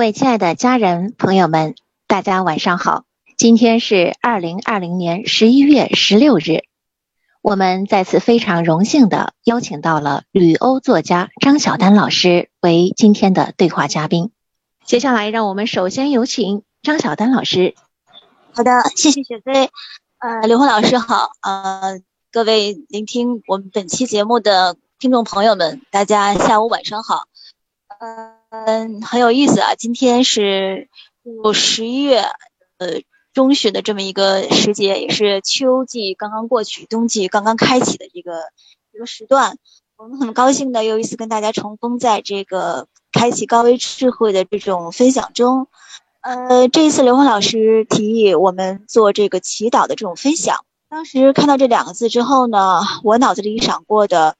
各位亲爱的家人朋友们，大家晚上好。今天是二零二零年十一月十六日，我们再次非常荣幸的邀请到了旅欧作家张晓丹老师为今天的对话嘉宾。接下来，让我们首先有请张晓丹老师。好的，谢谢雪飞。呃，刘红老师好。呃，各位聆听我们本期节目的听众朋友们，大家下午晚上好。呃嗯，很有意思啊！今天是入十一月呃中旬的这么一个时节，也是秋季刚刚过去，冬季刚刚开启的这个一个时段。我们很高兴的又一次跟大家重逢在这个开启高维智慧的这种分享中。呃，这一次刘红老师提议我们做这个祈祷的这种分享。当时看到这两个字之后呢，我脑子里闪过的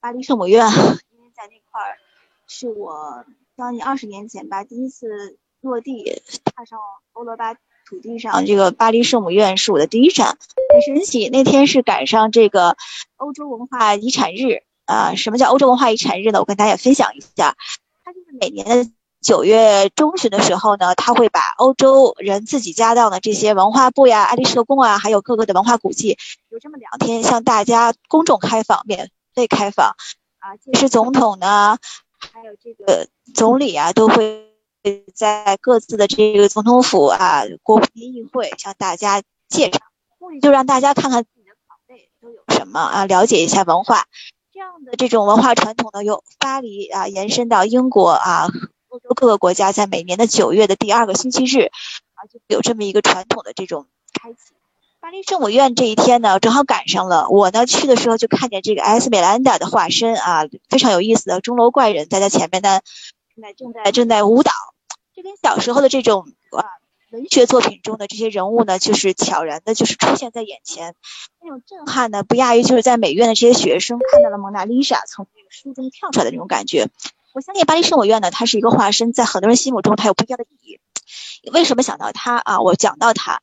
巴黎圣母院，因为在那块儿是我。将近二十年前吧，第一次落地踏上欧罗巴土地上，这个巴黎圣母院是我的第一站，很神奇。那天是赶上这个欧洲文化遗产日啊。什么叫欧洲文化遗产日呢？我跟大家分享一下，它就是每年的九月中旬的时候呢，他会把欧洲人自己家当的这些文化部呀、爱丽舍宫啊，还有各个的文化古迹，有这么两天向大家公众开放，免费开放啊。届时总统呢。还有这个总理啊，都会在各自的这个总统府啊、国会议会向大家介绍，目的就让大家看看自己的岗位都有什么啊，了解一下文化。这样的这种文化传统呢，由巴黎啊延伸到英国啊，欧洲各个国家，在每年的九月的第二个星期日啊，就有这么一个传统的这种开启。巴黎圣母院这一天呢，正好赶上了。我呢去的时候就看见这个埃斯美兰达的化身啊，非常有意思的钟楼怪人，在他前面呢，正在正在正在舞蹈。这跟小时候的这种啊文学作品中的这些人物呢，就是悄然的，就是出现在眼前，那种震撼呢，不亚于就是在美院的这些学生看到了蒙娜丽莎从那个书中跳出来的那种感觉。我相信巴黎圣母院呢，它是一个化身，在很多人心目中它有不一样的意义。为什么想到它啊？我讲到它。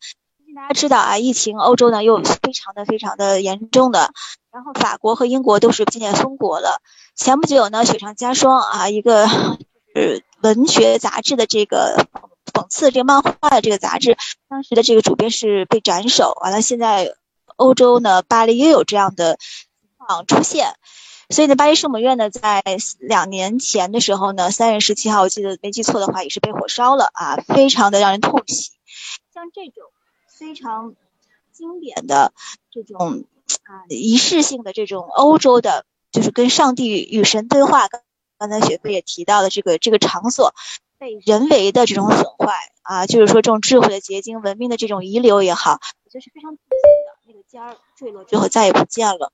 大家知道啊，疫情欧洲呢又非常的非常的严重的，然后法国和英国都是渐渐封国了。前不久呢，雪上加霜啊，一个是文学杂志的这个讽刺这个漫画的这个杂志，当时的这个主编是被斩首。完了，现在欧洲呢，巴黎又有这样的情况出现，所以呢，巴黎圣母院呢，在两年前的时候呢，三月十七号，我记得没记错的话，也是被火烧了啊，非常的让人痛惜。像这种。非常经典的这种啊仪式性的这种欧洲的，就是跟上帝与神对话。刚才雪飞也提到了这个这个场所被人为的这种损坏啊，就是说这种智慧的结晶、文明的这种遗留也好，我觉得是非常可惜的。那个尖儿坠落之后再也不见了。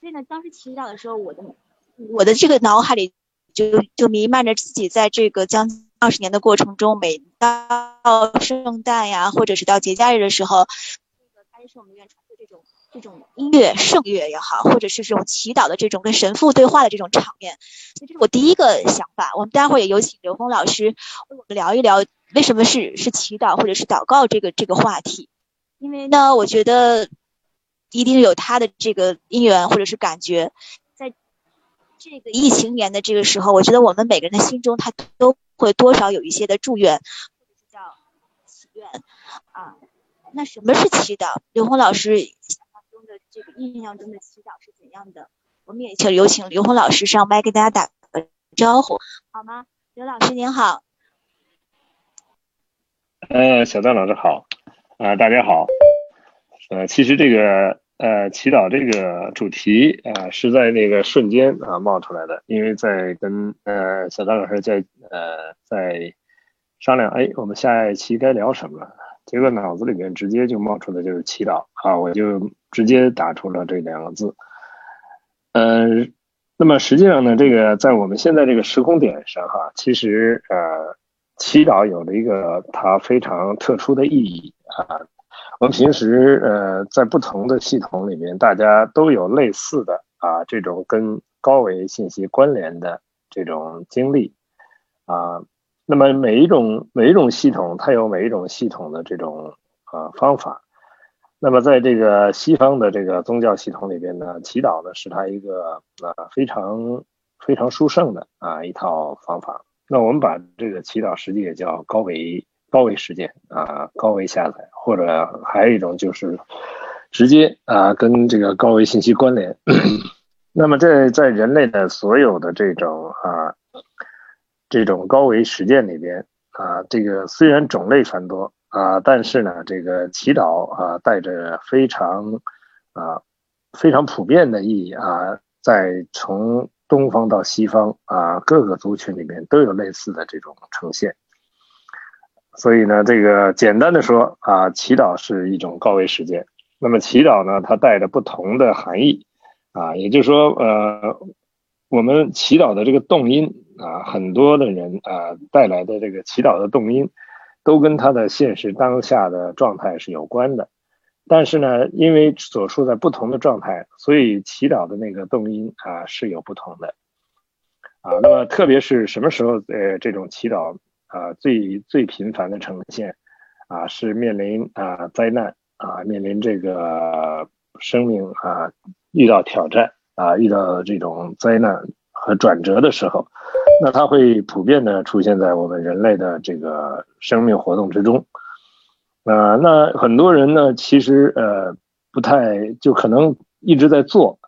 所以呢，当时祈祷的时候，我的我的这个脑海里就就弥漫着自己在这个将。二十年的过程中，每到圣诞呀，或者是到节假日的时候，这个巴黎圣母院传的这种这种音乐圣乐也好，或者是这种祈祷的这种跟神父对话的这种场面，所以这是我第一个想法。我们待会儿也有请刘峰老师为我们聊一聊为什么是是祈祷或者是祷告这个这个话题，因为呢，我觉得一定有他的这个因缘或者是感觉。在这个疫情年的这个时候，我觉得我们每个人的心中，他都会多少有一些的祝愿，或者是叫祈愿啊。那什么是祈祷？刘红老师想象中的这个印象中的祈祷是怎样的？我们也请有请刘红老师上麦跟大家打个招呼，好吗？刘老师您好。呃，小段老师好啊，大家好。呃，其实这个。呃，祈祷这个主题啊，是在那个瞬间啊冒出来的，因为在跟呃小张老师在呃在商量，哎，我们下一期该聊什么，结果脑子里面直接就冒出的就是祈祷啊，我就直接打出了这两个字。呃，那么实际上呢，这个在我们现在这个时空点上哈，其实呃，祈祷有了一个它非常特殊的意义啊。我们平时呃，在不同的系统里面，大家都有类似的啊这种跟高维信息关联的这种经历啊。那么每一种每一种系统，它有每一种系统的这种啊方法。那么在这个西方的这个宗教系统里边呢，祈祷呢是它一个啊非常非常殊胜的啊一套方法。那我们把这个祈祷实际也叫高维高维实践啊，高维下载，或者还有一种就是直接啊跟这个高维信息关联。那么这在人类的所有的这种啊这种高维实践里边啊，这个虽然种类繁多啊，但是呢，这个祈祷啊带着非常啊非常普遍的意义啊，在从东方到西方啊各个族群里面都有类似的这种呈现。所以呢，这个简单的说啊，祈祷是一种高维实践。那么祈祷呢，它带着不同的含义。啊，也就是说，呃，我们祈祷的这个动因啊，很多的人啊带来的这个祈祷的动因，都跟他的现实当下的状态是有关的。但是呢，因为所处在不同的状态，所以祈祷的那个动因啊是有不同的。啊，那么特别是什么时候呃这种祈祷啊最最频繁的呈现啊是面临啊灾难啊面临这个生命啊。遇到挑战啊，遇到这种灾难和转折的时候，那它会普遍的出现在我们人类的这个生命活动之中。啊，那很多人呢，其实呃不太就可能一直在做，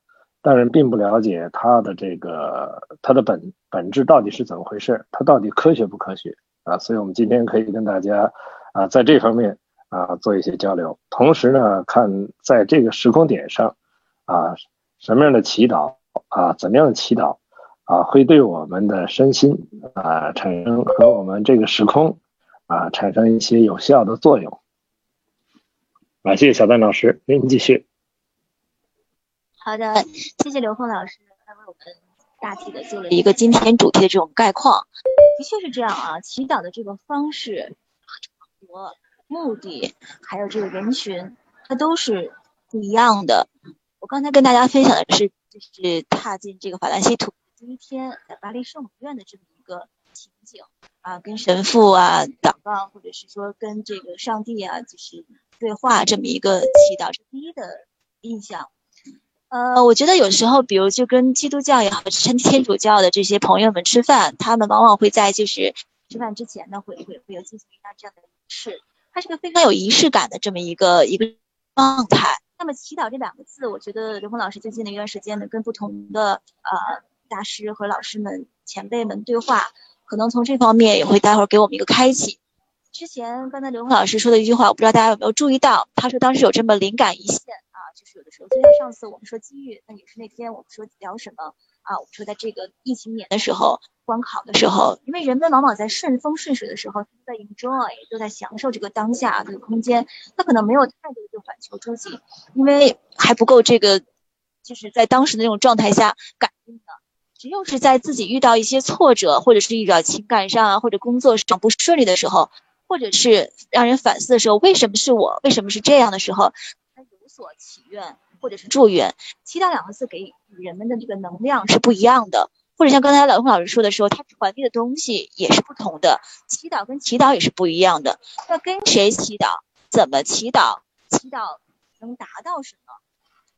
但是并不了解它的这个它的本本质到底是怎么回事，它到底科学不科学啊？所以我们今天可以跟大家啊在这方面啊做一些交流，同时呢，看在这个时空点上。啊，什么样的祈祷啊，怎么样的祈祷啊，会对我们的身心啊产生和我们这个时空啊产生一些有效的作用？啊，谢谢小丹老师，您继续。好的，谢谢刘峰老师，他为我们大体的做了一个今天主题的这种概况。的确是这样啊，祈祷的这个方式和目的，还有这个人群，它都是不一样的。我刚才跟大家分享的是，就是踏进这个法兰西土第一天，在巴黎圣母院的这么一个情景啊，跟神父啊祷告，或者是说跟这个上帝啊，就是对话这么一个祈祷，是第一的印象。呃，我觉得有时候，比如就跟基督教也好，天天主教的这些朋友们吃饭，他们往往会在就是吃饭之前呢，会会会有进行一下这样的仪式，它是个非常有仪式感的这么一个一个状态。那么祈祷这两个字，我觉得刘峰老师最近的一段时间呢，跟不同的呃大师和老师们、前辈们对话，可能从这方面也会待会儿给我们一个开启。之前刚才刘峰老师说的一句话，我不知道大家有没有注意到，他说当时有这么灵感一现，就是有的时候，就像上次我们说机遇，那也是那天我们说聊什么啊，我们说在这个疫情年的时候。关考的时候，因为人们往往在顺风顺水的时候，都在 enjoy，都在享受这个当下这个空间，他可能没有太多的反求诸己，因为还不够这个，就是在当时的那种状态下感应的。只有是在自己遇到一些挫折，或者是遇到情感上啊，或者工作上不顺利的时候，或者是让人反思的时候，为什么是我？为什么是这样的时候，所祈愿或者是祝愿。祈祷两个字给人们的这个能量是不一样的。或者像刚才老洪老师说的时候，他传递的东西也是不同的，祈祷跟祈祷也是不一样的。要跟谁祈祷，怎么祈祷，祈祷能达到什么？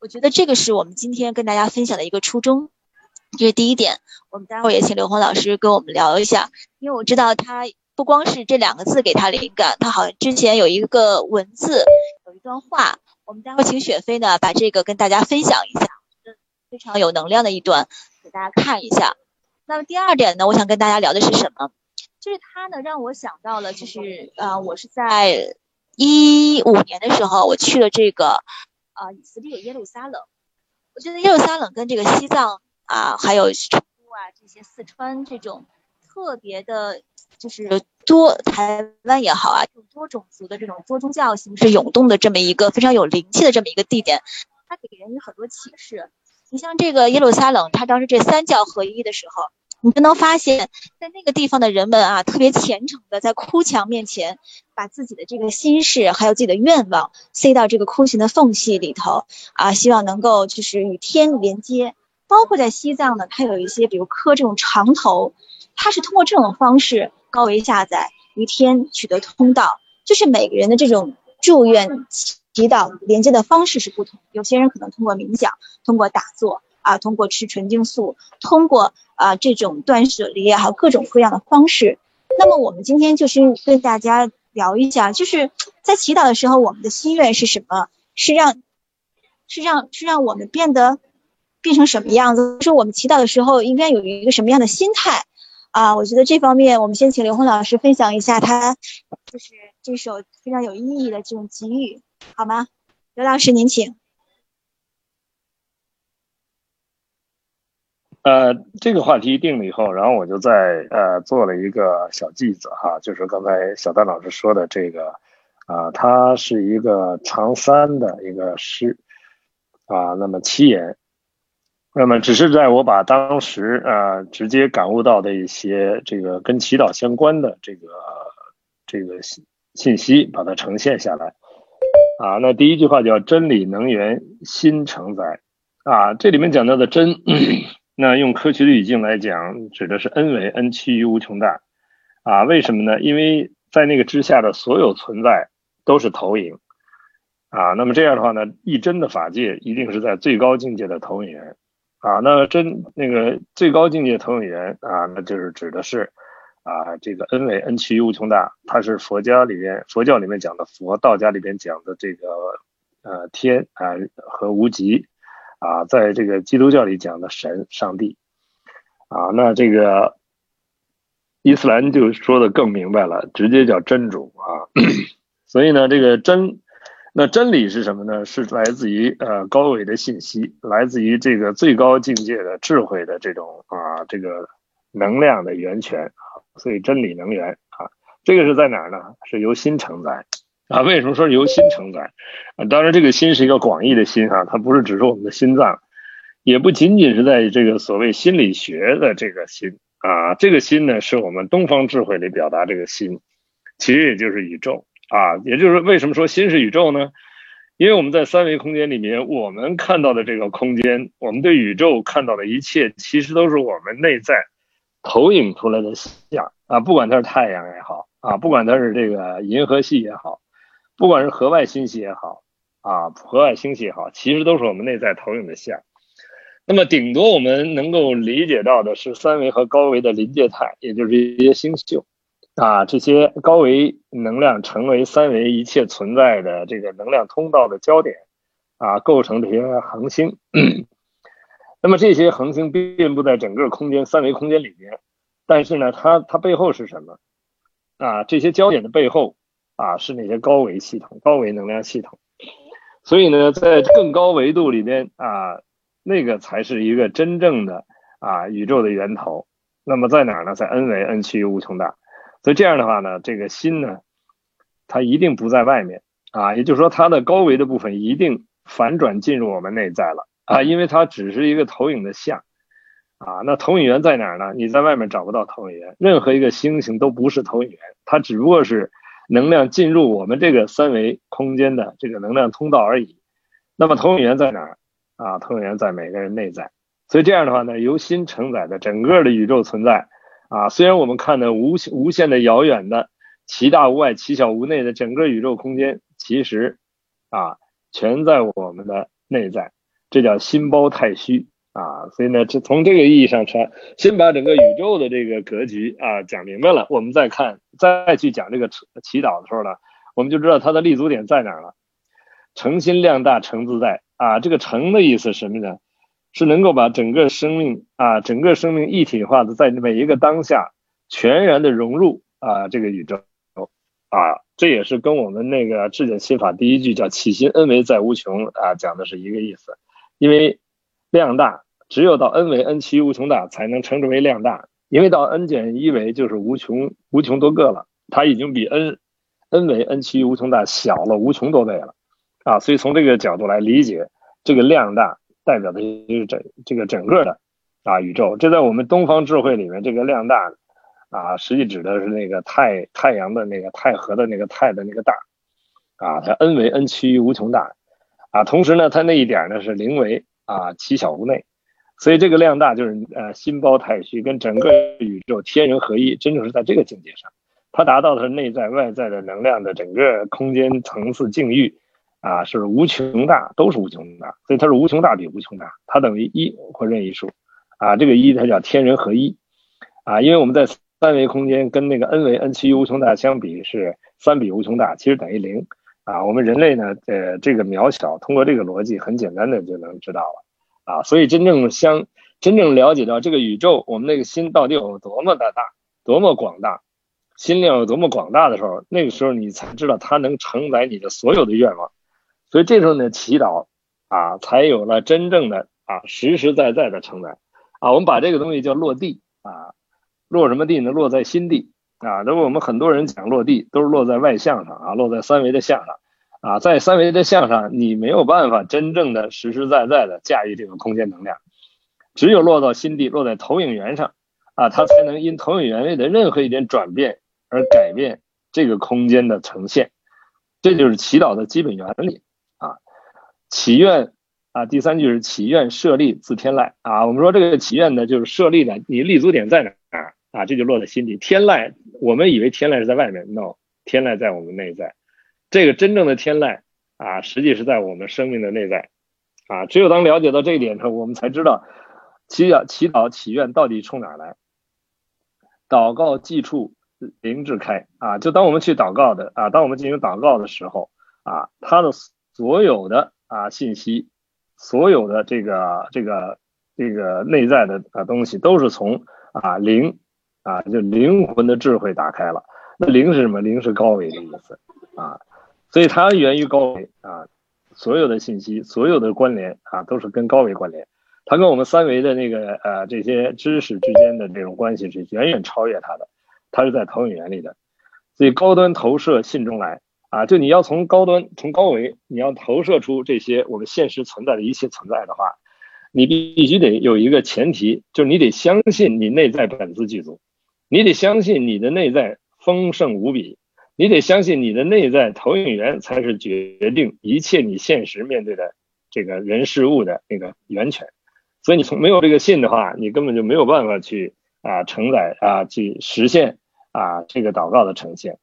我觉得这个是我们今天跟大家分享的一个初衷。这是第一点，我们待会儿也请刘红老师跟我们聊一下，因为我知道他不光是这两个字给他灵感，他好像之前有一个文字，有一段话，我们待会请雪飞呢把这个跟大家分享一下，非常有能量的一段。给大家看一下。那么第二点呢，我想跟大家聊的是什么？就是他呢让我想到了，就是呃，我是在一五年的时候，我去了这个啊以色列耶路撒冷。我觉得耶路撒冷跟这个西藏啊，还有成都啊这些四川这种特别的，就是多台湾也好啊，多种族的这种多宗教形式涌动的这么一个非常有灵气的这么一个地点，它给人有很多启示。你像这个耶路撒冷，它当时这三教合一的时候，你就能发现，在那个地方的人们啊，特别虔诚的在哭墙面前，把自己的这个心事还有自己的愿望塞到这个哭墙的缝隙里头啊，希望能够就是与天连接。包括在西藏呢，它有一些比如磕这种长头，它是通过这种方式高维下载与天取得通道，就是每个人的这种祝愿。祈祷连接的方式是不同，有些人可能通过冥想，通过打坐啊，通过吃纯净素，通过啊这种断舍离，还有各种各样的方式。那么我们今天就是跟大家聊一下，就是在祈祷的时候，我们的心愿是什么？是让是让是让我们变得变成什么样子？是我们祈祷的时候应该有一个什么样的心态？啊，我觉得这方面我们先请刘红老师分享一下他就是这首非常有意义的这种给予，好吗？刘老师您请。呃，这个话题定了以后，然后我就在呃做了一个小记子哈，就是刚才小丹老师说的这个啊，它是一个长三的一个诗啊，那么七言，那么只是在我把当时啊直接感悟到的一些这个跟祈祷相关的这个这个信信息，把它呈现下来啊。那第一句话叫真理能源新承载啊，这里面讲到的真。那用科学的语境来讲，指的是 n 为 n 趋于无穷大，啊，为什么呢？因为在那个之下的所有存在都是投影，啊，那么这样的话呢，一真的法界一定是在最高境界的投影源，啊，那真那个最高境界投影源啊，那就是指的是啊，这个 n 为 n 趋于无穷大，它是佛家里面佛教里面讲的佛，道家里边讲的这个呃天啊和无极。啊，在这个基督教里讲的神、上帝，啊，那这个伊斯兰就说的更明白了，直接叫真主啊。所以呢，这个真，那真理是什么呢？是来自于呃高维的信息，来自于这个最高境界的智慧的这种啊这个能量的源泉。所以真理能源啊，这个是在哪儿呢？是由心承载。啊，为什么说由心承载？啊，当然这个心是一个广义的心啊，它不是只是我们的心脏，也不仅仅是在这个所谓心理学的这个心啊，这个心呢是我们东方智慧里表达这个心，其实也就是宇宙啊，也就是为什么说心是宇宙呢？因为我们在三维空间里面，我们看到的这个空间，我们对宇宙看到的一切，其实都是我们内在投影出来的像啊，不管它是太阳也好啊，不管它是这个银河系也好。不管是河外星系也好，啊，河外星系也好，其实都是我们内在投影的像。那么，顶多我们能够理解到的是三维和高维的临界态，也就是一些星宿，啊，这些高维能量成为三维一切存在的这个能量通道的焦点，啊，构成这些恒星。那么这些恒星遍布在整个空间三维空间里面，但是呢，它它背后是什么？啊，这些焦点的背后。啊，是那些高维系统、高维能量系统，所以呢，在更高维度里边啊，那个才是一个真正的啊宇宙的源头。那么在哪儿呢？在 n 维 n 趋于无穷大。所以这样的话呢，这个心呢，它一定不在外面啊，也就是说，它的高维的部分一定反转进入我们内在了啊，因为它只是一个投影的像啊。那投影源在哪儿呢？你在外面找不到投影源，任何一个星星都不是投影源，它只不过是。能量进入我们这个三维空间的这个能量通道而已。那么投影源在哪儿啊？投影源在每个人内在。所以这样的话呢，由心承载的整个的宇宙存在啊，虽然我们看的无无限的遥远的其大无外其小无内的整个宇宙空间，其实啊全在我们的内在。这叫心包太虚。啊，所以呢，就从这个意义上说，先把整个宇宙的这个格局啊讲明白了，我们再看，再去讲这个祈祷的时候呢，我们就知道它的立足点在哪儿了。诚心量大，诚自在啊，这个诚的意思什么呢？是能够把整个生命啊，整个生命一体化的在每一个当下全然的融入啊这个宇宙啊，这也是跟我们那个智简心法第一句叫起心恩为在无穷啊讲的是一个意思，因为量大。只有到 n 为 n 趋于无穷大，才能称之为量大。因为到 n 减一维就是无穷无穷多个了，它已经比 n n 为 n 趋于无穷大小了无穷多倍了啊！所以从这个角度来理解，这个量大代表的就是整这个整个的啊宇宙。这在我们东方智慧里面，这个量大啊，实际指的是那个太太阳的那个太和的那个太的那个大啊，它 n 为 n 趋于无穷大啊。同时呢，它那一点呢是零为啊其小无内。所以这个量大就是呃心包太虚，跟整个宇宙天人合一，真正是在这个境界上，它达到的是内在外在的能量的整个空间层次境域啊是无穷大，都是无穷大，所以它是无穷大比无穷大，它等于一或任意数。啊，这个一它叫天人合一。啊，因为我们在三维空间跟那个 n 维 n 趋于无穷大相比是三比无穷大，其实等于零。啊，我们人类呢呃这个渺小，通过这个逻辑很简单的就能知道了。啊，所以真正相真正了解到这个宇宙，我们那个心到底有多么的大，多么广大。心量有多么广大的时候，那个时候你才知道它能承载你的所有的愿望，所以这时候呢，祈祷啊，才有了真正的啊实实在在的承载啊。我们把这个东西叫落地啊，落什么地呢？落在心地啊。那么我们很多人讲落地，都是落在外相上啊，落在三维的相上啊，在三维的相上，你没有办法真正的实实在在的驾驭这个空间能量，只有落到心地，落在投影源上啊，它才能因投影源位的任何一点转变。而改变这个空间的呈现，这就是祈祷的基本原理。祈愿啊，第三句是祈愿设立自天籁啊。我们说这个祈愿呢，就是设立的，你立足点在哪儿啊？这就落在心底。天籁，我们以为天籁是在外面，no，天籁在我们内在。这个真正的天籁啊，实际是在我们生命的内在啊。只有当了解到这一点时候，我们才知道祈祷、祈祷、祈愿到底冲哪来。祷告祭处。灵智开啊，就当我们去祷告的啊，当我们进行祷告的时候啊，它的所有的啊信息，所有的这个这个这个内在的啊东西，都是从啊灵啊就灵魂的智慧打开了。那灵是什么？灵是高维的意思啊，所以它源于高维啊，所有的信息，所有的关联啊，都是跟高维关联。它跟我们三维的那个呃这些知识之间的这种关系是远远超越它的。它是在投影原理的，所以高端投射信中来啊，就你要从高端从高维，你要投射出这些我们现实存在的一切存在的话，你必须得有一个前提，就是你得相信你内在本自具足，你得相信你的内在丰盛无比，你得相信你的内在投影源才是决定一切你现实面对的这个人事物的那个源泉，所以你从没有这个信的话，你根本就没有办法去啊承载啊去实现。啊，这个祷告的呈现，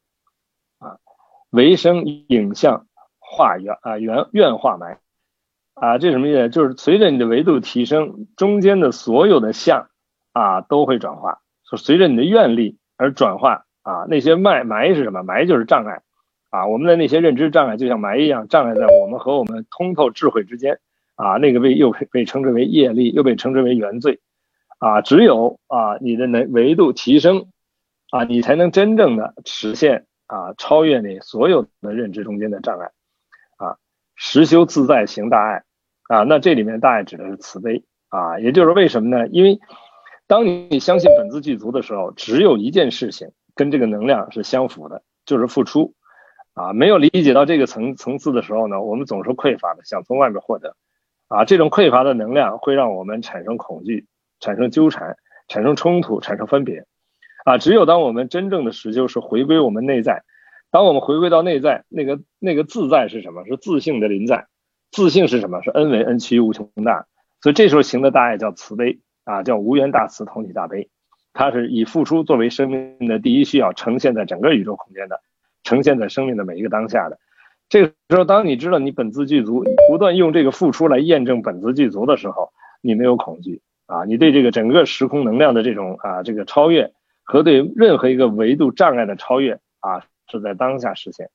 啊，唯生影像化缘啊缘愿化埋，啊，这什么意思？就是随着你的维度提升，中间的所有的相啊都会转化，随着你的愿力而转化啊。那些埋埋是什么？埋就是障碍啊。我们的那些认知障碍就像埋一样，障碍在我们和我们通透智慧之间啊。那个被又被称之为业力，又被称之为原罪啊。只有啊你的能维度提升。啊，你才能真正的实现啊，超越你所有的认知中间的障碍啊，实修自在行大爱啊，那这里面大爱指的是慈悲啊，也就是为什么呢？因为当你相信本自具足的时候，只有一件事情跟这个能量是相符的，就是付出啊。没有理解到这个层层次的时候呢，我们总是匮乏的，想从外面获得啊，这种匮乏的能量会让我们产生恐惧，产生纠缠，产生冲突，产生分别。啊，只有当我们真正的实修是回归我们内在，当我们回归到内在，那个那个自在是什么？是自性的临在。自性是什么？是恩为恩趋于无穷大。所以这时候行的大爱叫慈悲啊，叫无缘大慈，同体大悲。它是以付出作为生命的第一需要，呈现在整个宇宙空间的，呈现在生命的每一个当下的。这个时候，当你知道你本自具足，不断用这个付出来验证本自具足的时候，你没有恐惧啊，你对这个整个时空能量的这种啊这个超越。和对任何一个维度障碍的超越啊，是在当下实现。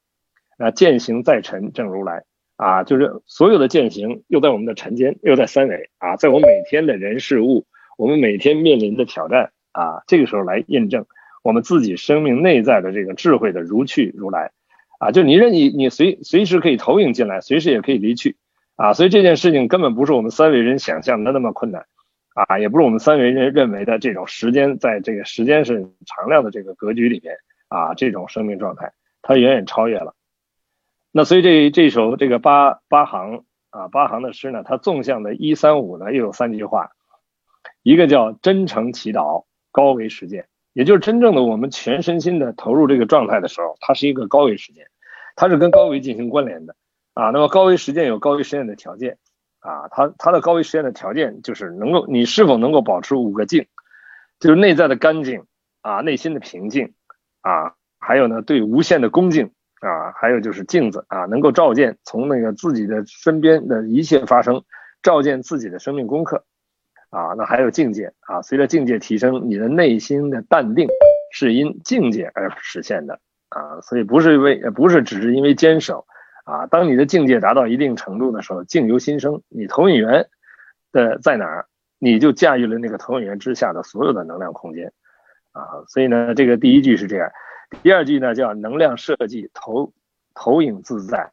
那践行在尘正如来啊，就是所有的践行又在我们的尘间，又在三维啊，在我们每天的人事物，我们每天面临的挑战啊，这个时候来印证我们自己生命内在的这个智慧的如去如来啊，就你任意你随随时可以投影进来，随时也可以离去啊，所以这件事情根本不是我们三维人想象的那么困难。啊，也不是我们三维人认为的这种时间，在这个时间是常量的这个格局里面啊，这种生命状态，它远远超越了。那所以这这首这个八八行啊八行的诗呢，它纵向的一三五呢又有三句话，一个叫真诚祈祷，高维实践，也就是真正的我们全身心的投入这个状态的时候，它是一个高维实践，它是跟高维进行关联的啊。那么高维实践有高维实践的条件。啊，它它的高维实现的条件就是能够你是否能够保持五个静，就是内在的干净啊，内心的平静啊，还有呢对无限的恭敬啊，还有就是镜子啊，能够照见从那个自己的身边的一切发生，照见自己的生命功课啊。那还有境界啊，随着境界提升，你的内心的淡定是因境界而实现的啊。所以不是为不是只是因为坚守啊。当你的境界达到一定程度的时候，境由心生，你投影源的在哪儿，你就驾驭了那个投影源之下的所有的能量空间啊。所以呢，这个第一句是这样。第二句呢叫能量设计投投影自在，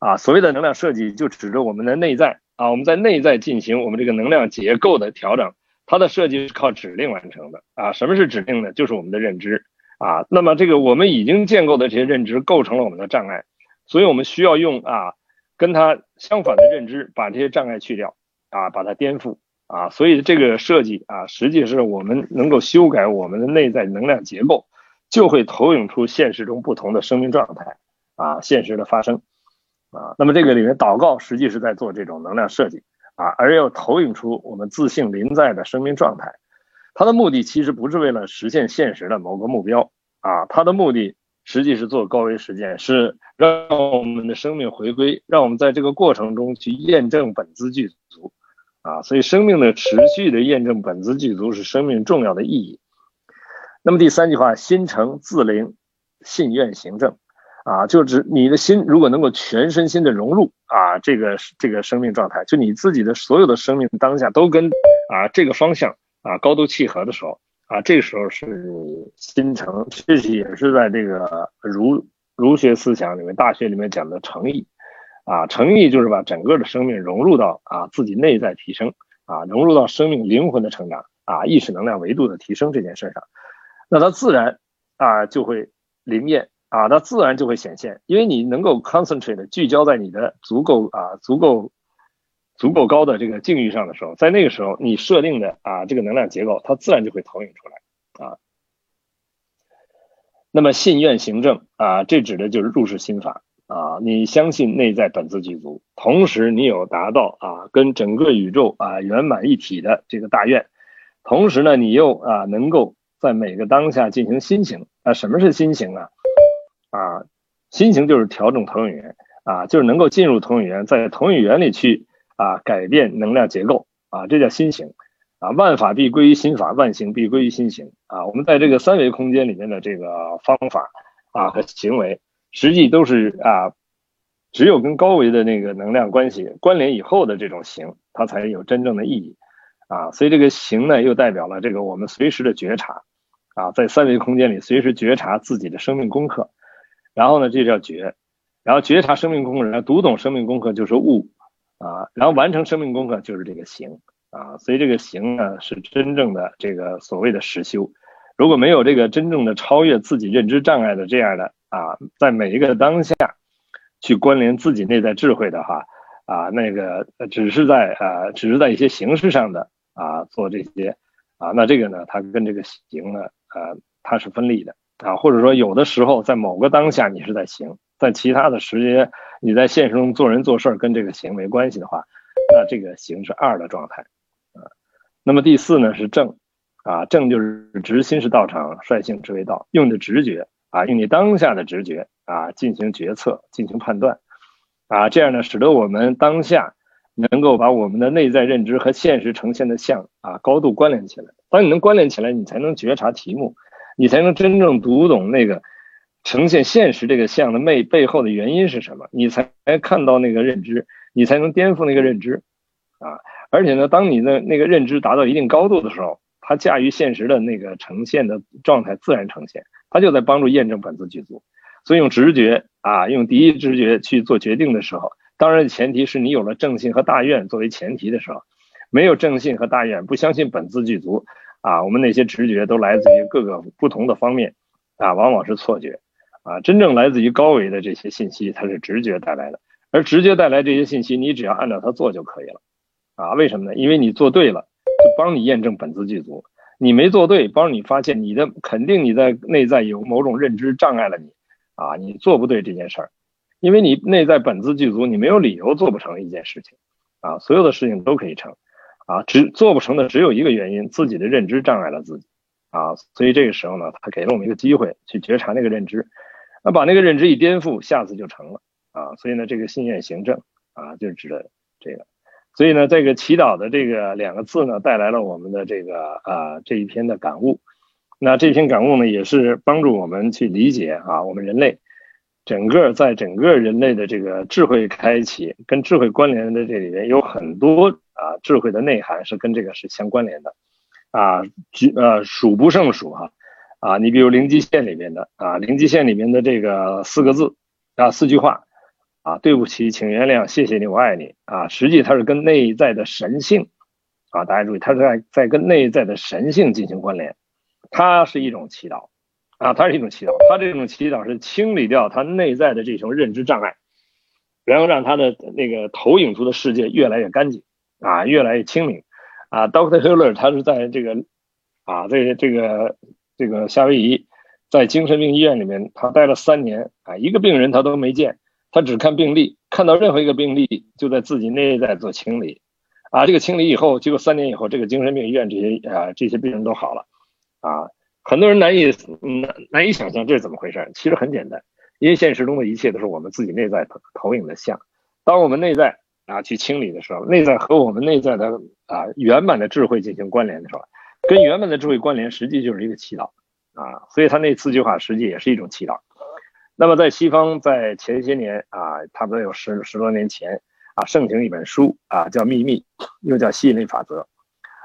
啊，所谓的能量设计就指着我们的内在啊，我们在内在进行我们这个能量结构的调整，它的设计是靠指令完成的啊。什么是指令呢？就是我们的认知啊。那么这个我们已经建构的这些认知构成了我们的障碍，所以我们需要用啊跟它相反的认知把这些障碍去掉啊，把它颠覆啊。所以这个设计啊，实际是我们能够修改我们的内在能量结构。就会投影出现实中不同的生命状态啊，现实的发生啊。那么这个里面祷告实际是在做这种能量设计啊，而要投影出我们自信临在的生命状态。它的目的其实不是为了实现现实的某个目标啊，它的目的实际是做高维实践，是让我们的生命回归，让我们在这个过程中去验证本自具足啊。所以生命的持续的验证本自具足是生命重要的意义。那么第三句话，心诚自灵，信愿行正，啊，就指你的心如果能够全身心的融入啊，这个这个生命状态，就你自己的所有的生命当下都跟啊这个方向啊高度契合的时候啊，这个时候是心诚，这也是在这个儒儒学思想里面，大学里面讲的诚意啊，诚意就是把整个的生命融入到啊自己内在提升啊，融入到生命灵魂的成长啊，意识能量维度的提升这件事上。那它自然啊就会灵验啊，它自然就会显现，因为你能够 concentrate 聚焦在你的足够啊足够足够高的这个境遇上的时候，在那个时候你设定的啊这个能量结构，它自然就会投影出来啊。那么信愿行正啊，这指的就是入世心法啊，你相信内在本自具足，同时你有达到啊跟整个宇宙啊圆满一体的这个大愿，同时呢你又啊能够。在每个当下进行心行啊，什么是心行啊？啊，心行就是调整投影源啊，就是能够进入投影源，在投影源里去啊改变能量结构啊，这叫心行啊。万法必归于心法，万行必归于心行啊。我们在这个三维空间里面的这个方法啊和行为，实际都是啊，只有跟高维的那个能量关系关联以后的这种行，它才有真正的意义啊。所以这个行呢，又代表了这个我们随时的觉察。啊，在三维空间里随时觉察自己的生命功课，然后呢，这叫觉，然后觉察生命功课，然后读懂生命功课就是悟啊，然后完成生命功课就是这个行啊，所以这个行呢是真正的这个所谓的实修。如果没有这个真正的超越自己认知障碍的这样的啊，在每一个当下去关联自己内在智慧的话啊，那个只是在啊，只是在一些形式上的啊做这些啊，那这个呢，它跟这个行呢。呃，它是分离的啊，或者说有的时候在某个当下你是在行，在其他的时间你在现实中做人做事跟这个行没关系的话，那这个行是二的状态啊。那么第四呢是正啊，正就是直心是道场，率性之为道，用你的直觉啊，用你当下的直觉啊进行决策，进行判断啊，这样呢使得我们当下能够把我们的内在认知和现实呈现的像啊高度关联起来。当你能关联起来，你才能觉察题目，你才能真正读懂那个呈现现实这个像的背背后的原因是什么，你才看到那个认知，你才能颠覆那个认知啊！而且呢，当你的那个认知达到一定高度的时候，它驾驭现实的那个呈现的状态自然呈现，它就在帮助验证本自具足。所以用直觉啊，用第一直觉去做决定的时候，当然前提是你有了正信和大愿作为前提的时候。没有正信和大愿，不相信本自具足啊，我们那些直觉都来自于各个不同的方面啊，往往是错觉啊。真正来自于高维的这些信息，它是直觉带来的，而直觉带来这些信息，你只要按照它做就可以了啊。为什么呢？因为你做对了，就帮你验证本自具足；你没做对，帮你发现你的肯定你在内在有某种认知障碍了你啊，你做不对这件事儿，因为你内在本自具足，你没有理由做不成一件事情啊，所有的事情都可以成。啊，只做不成的只有一个原因，自己的认知障碍了自己，啊，所以这个时候呢，他给了我们一个机会去觉察那个认知，那把那个认知一颠覆，下次就成了啊。所以呢，这个信愿行正啊，就指的这个。所以呢，这个祈祷的这个两个字呢，带来了我们的这个啊这一篇的感悟。那这篇感悟呢，也是帮助我们去理解啊，我们人类整个在整个人类的这个智慧开启跟智慧关联的这里面有很多啊智慧的内涵是跟这个是相关联的啊，举呃数不胜数哈啊，啊你比如灵极限里面的啊，灵极限里面的这个四个字啊四句话啊，对不起，请原谅，谢谢你，我爱你啊，实际它是跟内在的神性啊，大家注意，它是在在跟内在的神性进行关联。它是一种祈祷，啊，它是一种祈祷。它这种祈祷是清理掉它内在的这种认知障碍，然后让他的那个投影出的世界越来越干净，啊，越来越清明。啊，Doctor Hiller 他是在这个，啊，这个这个这个夏威夷，在精神病医院里面，他待了三年，啊，一个病人他都没见，他只看病历，看到任何一个病例，就在自己内在做清理，啊，这个清理以后，结果三年以后，这个精神病医院这些啊这些病人都好了。啊，很多人难以难难以想象这是怎么回事。其实很简单，因为现实中的一切都是我们自己内在投投影的像。当我们内在啊去清理的时候，内在和我们内在的啊圆满的智慧进行关联的时候，跟原本的智慧关联，实际就是一个祈祷啊。所以他那四句话实际也是一种祈祷。那么在西方，在前些年啊，差不多有十十多年前啊，盛行一本书啊，叫《秘密》，又叫吸引力法则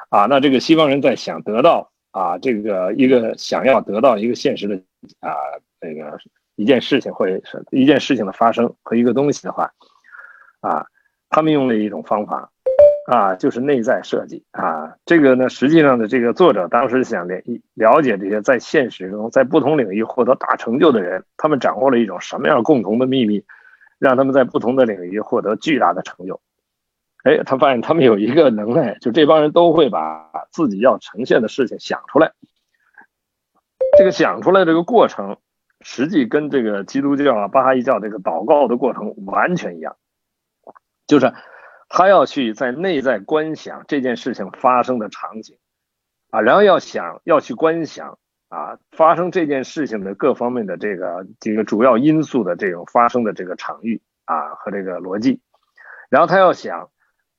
啊。那这个西方人在想得到。啊，这个一个想要得到一个现实的啊，这个一件事情或者是一件事情的发生和一个东西的话，啊，他们用了一种方法啊，就是内在设计啊。这个呢，实际上的这个作者当时想了了解这些在现实中在不同领域获得大成就的人，他们掌握了一种什么样共同的秘密，让他们在不同的领域获得巨大的成就。哎，他发现他们有一个能耐，就这帮人都会把自己要呈现的事情想出来。这个想出来这个过程，实际跟这个基督教啊、巴哈伊教这个祷告的过程完全一样，就是他要去在内在观想这件事情发生的场景啊，然后要想要去观想啊发生这件事情的各方面的这个几个主要因素的这种发生的这个场域啊和这个逻辑，然后他要想。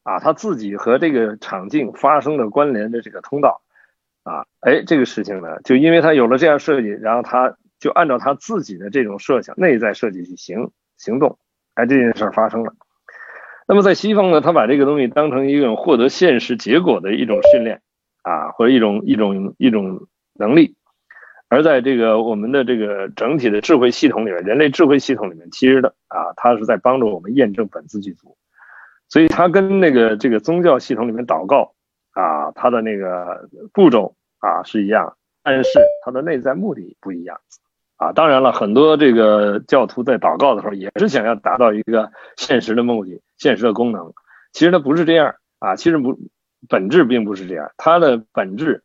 啊，他自己和这个场景发生的关联的这个通道，啊，哎，这个事情呢，就因为他有了这样设计，然后他就按照他自己的这种设想、内在设计去行行动，哎，这件事发生了。那么在西方呢，他把这个东西当成一种获得现实结果的一种训练，啊，或者一种一种一种能力。而在这个我们的这个整体的智慧系统里面，人类智慧系统里面，其实的啊，它是在帮助我们验证本自具足。所以它跟那个这个宗教系统里面祷告啊，它的那个步骤啊是一样，但是它的内在目的不一样啊。当然了，很多这个教徒在祷告的时候也是想要达到一个现实的目的、现实的功能。其实它不是这样啊，其实不本质并不是这样，它的本质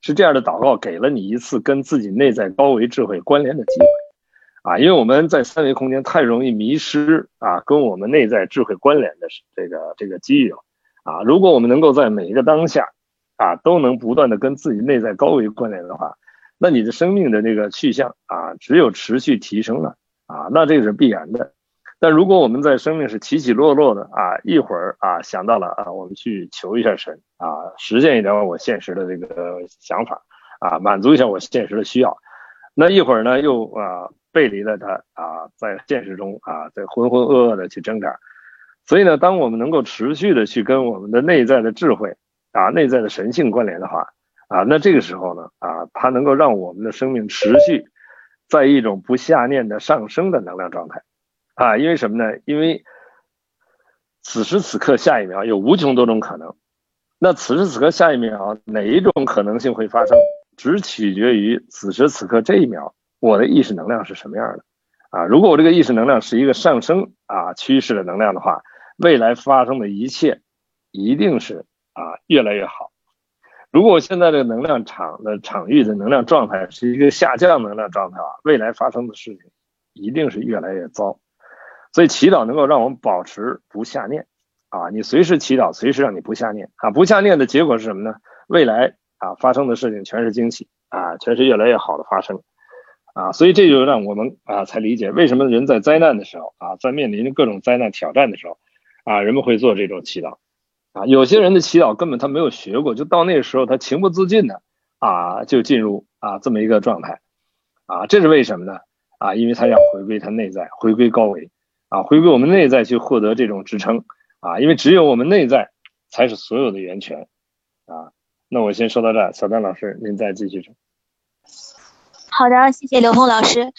是这样的：祷告给了你一次跟自己内在高维智慧关联的机会。啊，因为我们在三维空间太容易迷失啊，跟我们内在智慧关联的这个这个机遇了啊。如果我们能够在每一个当下啊，都能不断的跟自己内在高维关联的话，那你的生命的这个去向啊，只有持续提升了啊，那这个是必然的。但如果我们在生命是起起落落的啊，一会儿啊想到了啊，我们去求一下神啊，实现一点我现实的这个想法啊，满足一下我现实的需要，那一会儿呢又啊。背离了他啊，在现实中啊，在浑浑噩噩的去挣扎，所以呢，当我们能够持续的去跟我们的内在的智慧啊、内在的神性关联的话啊，那这个时候呢啊，它能够让我们的生命持续在一种不下念的上升的能量状态啊，因为什么呢？因为此时此刻下一秒有无穷多种可能，那此时此刻下一秒哪一种可能性会发生，只取决于此时此刻这一秒。我的意识能量是什么样的啊？如果我这个意识能量是一个上升啊趋势的能量的话，未来发生的一切一定是啊越来越好。如果我现在这个能量场的场域的能量状态是一个下降能量状态啊，未来发生的事情一定是越来越糟。所以祈祷能够让我们保持不下念啊，你随时祈祷，随时让你不下念啊，不下念的结果是什么呢？未来啊发生的事情全是惊喜啊，全是越来越好的发生。啊，所以这就让我们啊才理解为什么人在灾难的时候啊，在面临着各种灾难挑战的时候啊，人们会做这种祈祷啊。有些人的祈祷根本他没有学过，就到那个时候他情不自禁的啊就进入啊这么一个状态啊，这是为什么呢？啊，因为他要回归他内在，回归高维啊，回归我们内在去获得这种支撑啊，因为只有我们内在才是所有的源泉啊。那我先说到这儿，小丹老师您再继续说。好的，谢谢刘峰老师，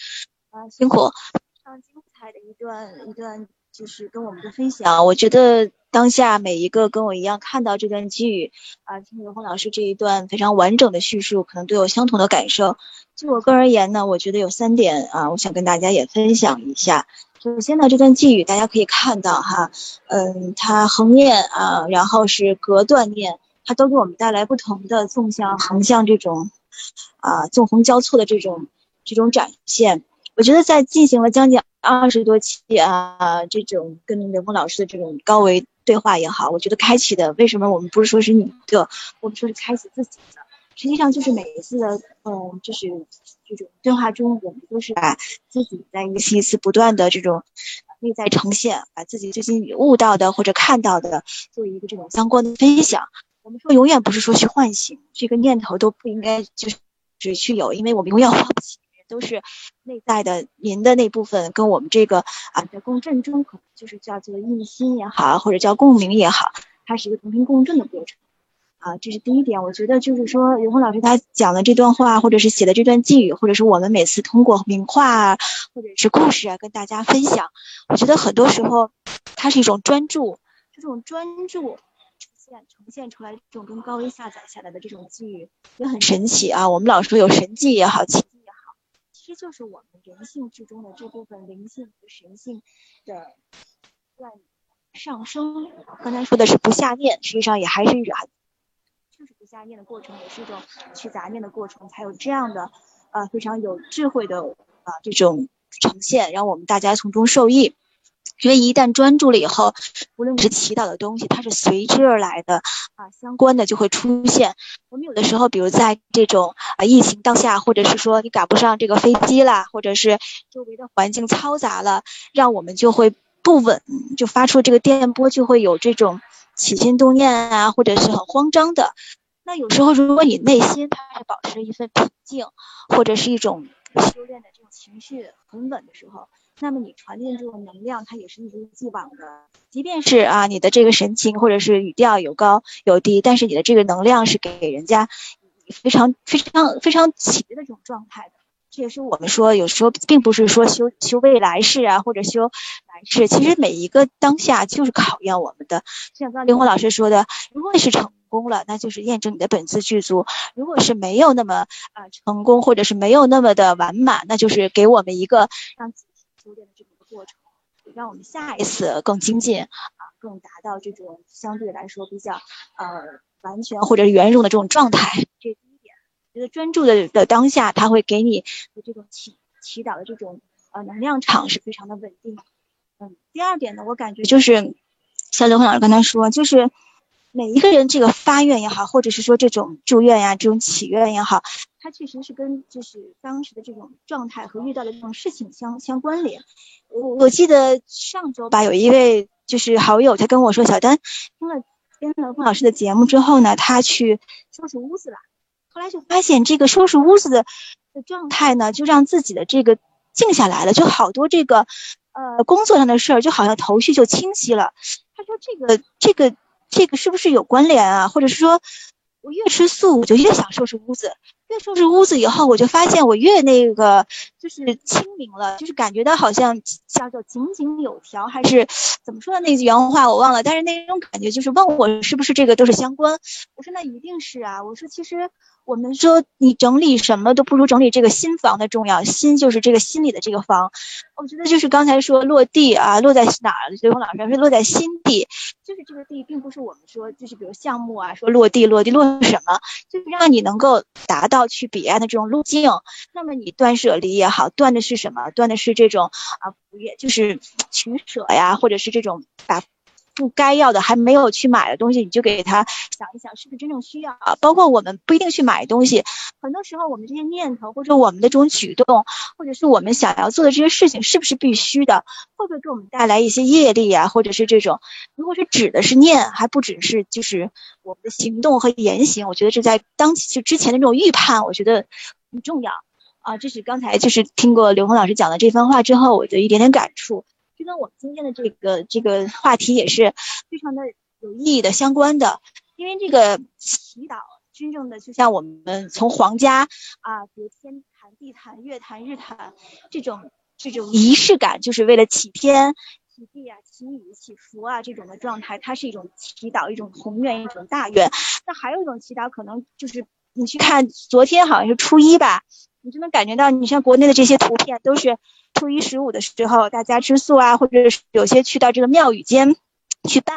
啊，辛苦，非常精彩的一段一段，就是跟我们的分享。我觉得当下每一个跟我一样看到这段寄语，啊，听刘峰老师这一段非常完整的叙述，可能都有相同的感受。就我个人而言呢，我觉得有三点啊，我想跟大家也分享一下。首先呢，这段寄语大家可以看到哈，嗯，它横念啊，然后是隔断念，它都给我们带来不同的纵向、横向这种。啊，纵横交错的这种这种展现，我觉得在进行了将近二十多期啊，这种跟刘峰老师的这种高维对话也好，我觉得开启的为什么我们不是说是你的，我们说是开启自己的，实际上就是每一次的，嗯，就是这种对话中，我们都是把自己在一次一次不断的这种内在呈现，把自己最近悟到的或者看到的做一个这种相关的分享。我们说永远不是说去唤醒这个念头都不应该就是只去有，因为我们永远唤不起，都是内在的您的那部分跟我们这个啊在共振中，可能就是叫做印心也好，或者叫共鸣也好，它是一个同频共振的过程啊，这是第一点。我觉得就是说刘峰老师他讲的这段话，或者是写的这段寄语，或者是我们每次通过名画或者是故事啊跟大家分享，我觉得很多时候它是一种专注，这种专注。现呈现出来这种跟高维下载下来的这种寄语也很神奇啊！我们老说有神迹也好，奇迹也好，其实就是我们人性之中的这部分灵性和神性的上升。刚才说的是不下念，实际上也还是就是不下念的过程，也是一种去杂念的过程，才有这样的呃非常有智慧的啊这种呈现，让我们大家从中受益。因为一旦专注了以后，无论是祈祷的东西，它是随之而来的啊，相关的就会出现。我们有的时候，比如在这种啊疫情当下，或者是说你赶不上这个飞机啦，或者是周围的环境嘈杂了，让我们就会不稳，就发出这个电波，就会有这种起心动念啊，或者是很慌张的。那有时候，如果你内心它是保持一份平静，或者是一种修炼的这种情绪很稳的时候。那么你传递的这种能量，它也是一如既往的。即便是啊，你的这个神情或者是语调有高有低，但是你的这个能量是给人家非常非常非常喜悦的这种状态的。这也是我们说，有时候并不是说修修未来世啊，或者修来世，其实每一个当下就是考验我们的。像刚刚林红老师说的，如果是成功了，那就是验证你的本自具足；如果是没有那么啊成功，或者是没有那么的完满，那就是给我们一个让自己。修炼的这么一个过程，让我们下一次更精进啊，更达到这种相对来说比较呃完全或者圆融的这种状态。这，觉得专注的的当下，他会给你的这种祈祈祷的这种呃能量场是非常的稳定。嗯，第二点呢，我感觉就是像刘红老师刚才说，就是每一个人这个发愿也好，或者是说这种祝愿呀，这种祈愿也好。它确实是跟就是当时的这种状态和遇到的这种事情相相关联。我我记得上周吧，有一位就是好友，他跟我说，小丹听了听了孟老师的节目之后呢，他去收拾屋子了。后来就发现这个收拾屋子的的状态呢，就让自己的这个静下来了，就好多这个呃工作上的事儿，就好像头绪就清晰了。他说这个这个这个是不是有关联啊？或者是说？我越吃素，我就越想收拾屋子。越收拾屋子以后，我就发现我越那个就是清明了，就是感觉到好像叫做井井有条，还是怎么说的那句原话我忘了。但是那种感觉就是问我是不是这个都是相关。我说那一定是啊。我说其实。我们说你整理什么都不如整理这个心房的重要，心就是这个心里的这个房。我觉得就是刚才说落地啊，落在哪儿？刘峰老师说落在心地，就是这个地，并不是我们说就是比如项目啊，说落地落地落什么，就是让你能够达到去彼岸的这种路径。那么你断舍离也好，断的是什么？断的是这种啊，也就是取舍呀，或者是这种把。不该要的还没有去买的东西，你就给他想一想是不是真正需要啊。包括我们不一定去买东西，很多时候我们这些念头或者我们的这种举动，或者是我们想要做的这些事情，是不是必须的？会不会给我们带来一些业力啊？或者是这种，如果是指的是念，还不只是就是我们的行动和言行，我觉得这在当就之前的这种预判，我觉得很重要啊。这是刚才就是听过刘红老师讲的这番话之后，我的一点点感触。这跟我们今天的这个这个话题也是非常的有意义的相关的，因为这个祈祷真正的就像我们从皇家啊，比如天坛、地坛、月坛、日坛这种这种仪式感，就是为了祈天、祈地啊、祈雨、祈福啊这种的状态，它是一种祈祷，一种宏愿，一种大愿。那还有一种祈祷，可能就是你去看昨天好像是初一吧，你就能感觉到，你像国内的这些图片都是。初一十五的时候，大家吃素啊，或者是有些去到这个庙宇间去拜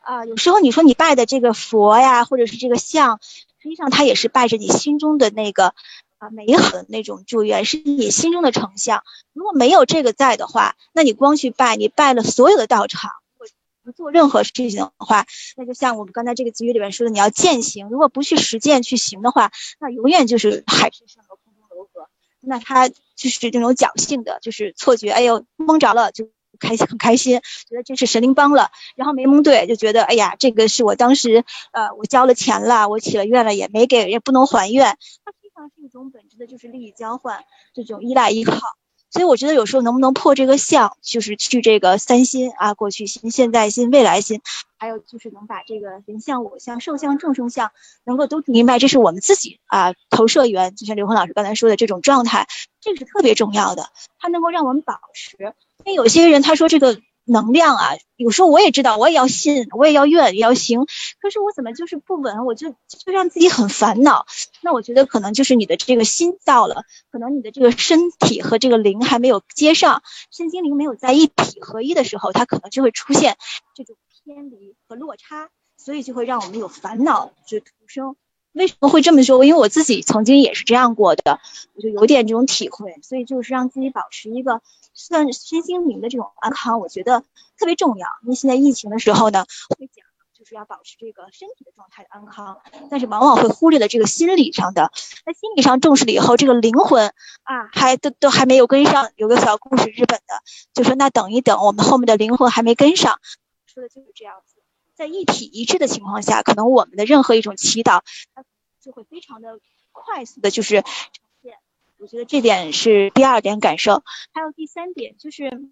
啊。有时候你说你拜的这个佛呀，或者是这个像，实际上它也是拜着你心中的那个啊美好的那种祝愿，是你心中的成像。如果没有这个在的话，那你光去拜，你拜了所有的道场，不做任何事情的话，那就像我们刚才这个词语里面说的，你要践行。如果不去实践去行的话，那永远就是海市蜃楼，那他。就是这种侥幸的，就是错觉，哎呦蒙着了就开心很开心，觉得这是神灵帮了，然后没蒙对就觉得哎呀这个是我当时呃我交了钱了，我起了愿了也没给也不能还愿，它实际上是一种本质的就是利益交换，这种依赖依靠。所以我觉得有时候能不能破这个相，就是去这个三心啊，过去心、现在心、未来心，还有就是能把这个人相、我相、寿相、众生相，能够都明白，这是我们自己啊投射源，就像刘红老师刚才说的这种状态，这个是特别重要的，它能够让我们保持。因为有些人他说这个。能量啊，有时候我也知道，我也要信，我也要愿，也要行。可是我怎么就是不稳，我就就让自己很烦恼。那我觉得可能就是你的这个心到了，可能你的这个身体和这个灵还没有接上，身心灵没有在一体合一的时候，它可能就会出现这种偏离和落差，所以就会让我们有烦恼就徒生。为什么会这么说？因为我自己曾经也是这样过的，我就有点这种体会，所以就是让自己保持一个算身心灵的这种安康，我觉得特别重要。因为现在疫情的时候呢，会讲就是要保持这个身体的状态的安康，但是往往会忽略了这个心理上的。在心理上重视了以后，这个灵魂啊，还都都还没有跟上。有个小故事，日本的就说那等一等，我们后面的灵魂还没跟上，说的就是这样子。在一体一致的情况下，可能我们的任何一种祈祷，它就会非常的快速的，就是呈现。我觉得这点是第二点感受。还有第三点就是，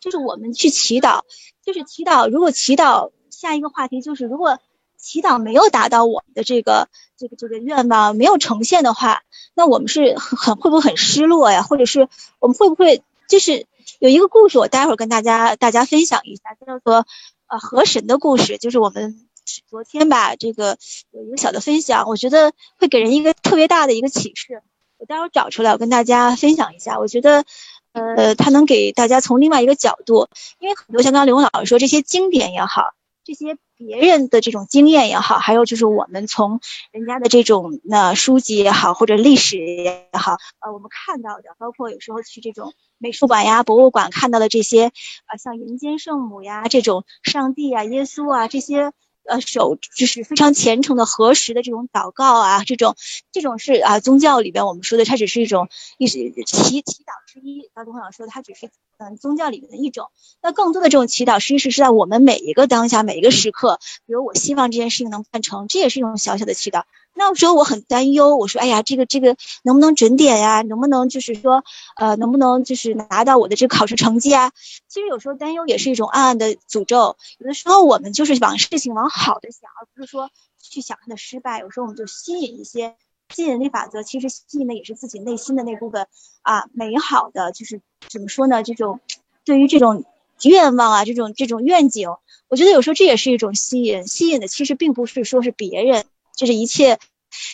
就是我们去祈祷，就是祈祷。如果祈祷下一个话题就是，如果祈祷没有达到我们的这个这个这个愿望，没有呈现的话，那我们是很会不会很失落呀？或者是我们会不会就是有一个故事，我待会儿跟大家大家分享一下，叫做。啊，河神的故事就是我们昨天吧，这个有一个小的分享，我觉得会给人一个特别大的一个启示。我待会儿找出来，我跟大家分享一下。我觉得，呃，它能给大家从另外一个角度，因为很多像刚刚刘老师说，这些经典也好，这些别人的这种经验也好，还有就是我们从人家的这种那书籍也好，或者历史也好，呃，我们看到的，包括有时候去这种。美术馆呀，博物馆看到的这些，啊，像人间圣母呀，这种上帝啊、耶稣啊，这些，呃，手就是非常虔诚的合十的这种祷告啊，这种，这种是啊，宗教里边我们说的，它只是一种一祈祈祷之一。刚才董老师说，它只是嗯宗教里面的一种。那更多的这种祈祷，实际是是在我们每一个当下、每一个时刻。比如，我希望这件事情能办成，这也是一种小小的祈祷。那时候我很担忧，我说，哎呀，这个这个能不能准点呀？能不能就是说，呃，能不能就是拿到我的这个考试成绩啊？其实有时候担忧也是一种暗暗的诅咒。有的时候我们就是往事情往好的想，而不是说去想它的失败。有时候我们就吸引一些吸引力法则，其实吸引的也是自己内心的那部分啊，美好的就是怎么说呢？这种对于这种愿望啊，这种这种愿景，我觉得有时候这也是一种吸引。吸引的其实并不是说是别人。就是一切，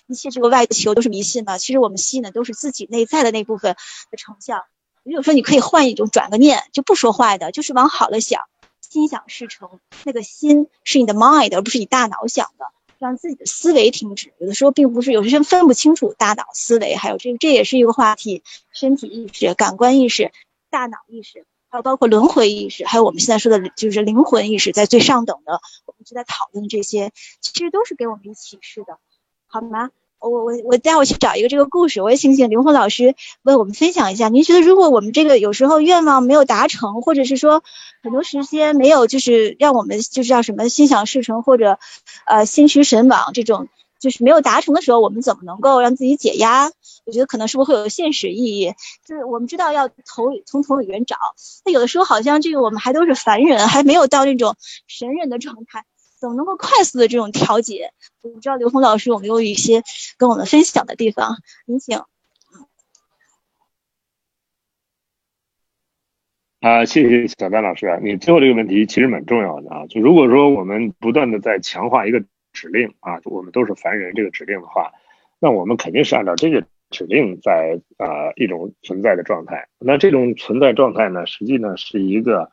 一切这个外求都是迷信嘛。其实我们吸引的都是自己内在的那部分的成像。有时候你可以换一种，转个念，就不说坏的，就是往好了想，心想事成。那个心是你的 mind，而不是你大脑想的，让自己的思维停止。有的时候并不是，有些人分不清楚大脑思维，还有这，这也是一个话题。身体意识、感官意识、大脑意识。还有包括轮回意识，还有我们现在说的就是灵魂意识，在最上等的，我们就在讨论这些，其实都是给我们以启示的，好吗？我我我待会去找一个这个故事，我也请请灵魂老师为我们分享一下。您觉得如果我们这个有时候愿望没有达成，或者是说很多时间没有，就是让我们就是叫什么心想事成或者呃心驰神往这种，就是没有达成的时候，我们怎么能够让自己解压？我觉得可能是不是会有现实意义？就是我们知道要投从头里边找，那有的时候好像这个我们还都是凡人，还没有到那种神人的状态。怎么能够快速的这种调节？我不知道刘峰老师有没有一些跟我们分享的地方，您请。啊，谢谢小丹老师啊，你最后这个问题其实蛮重要的啊。就如果说我们不断的在强化一个指令啊，我们都是凡人这个指令的话，那我们肯定是按照这个指令在啊一种存在的状态。那这种存在状态呢，实际呢是一个。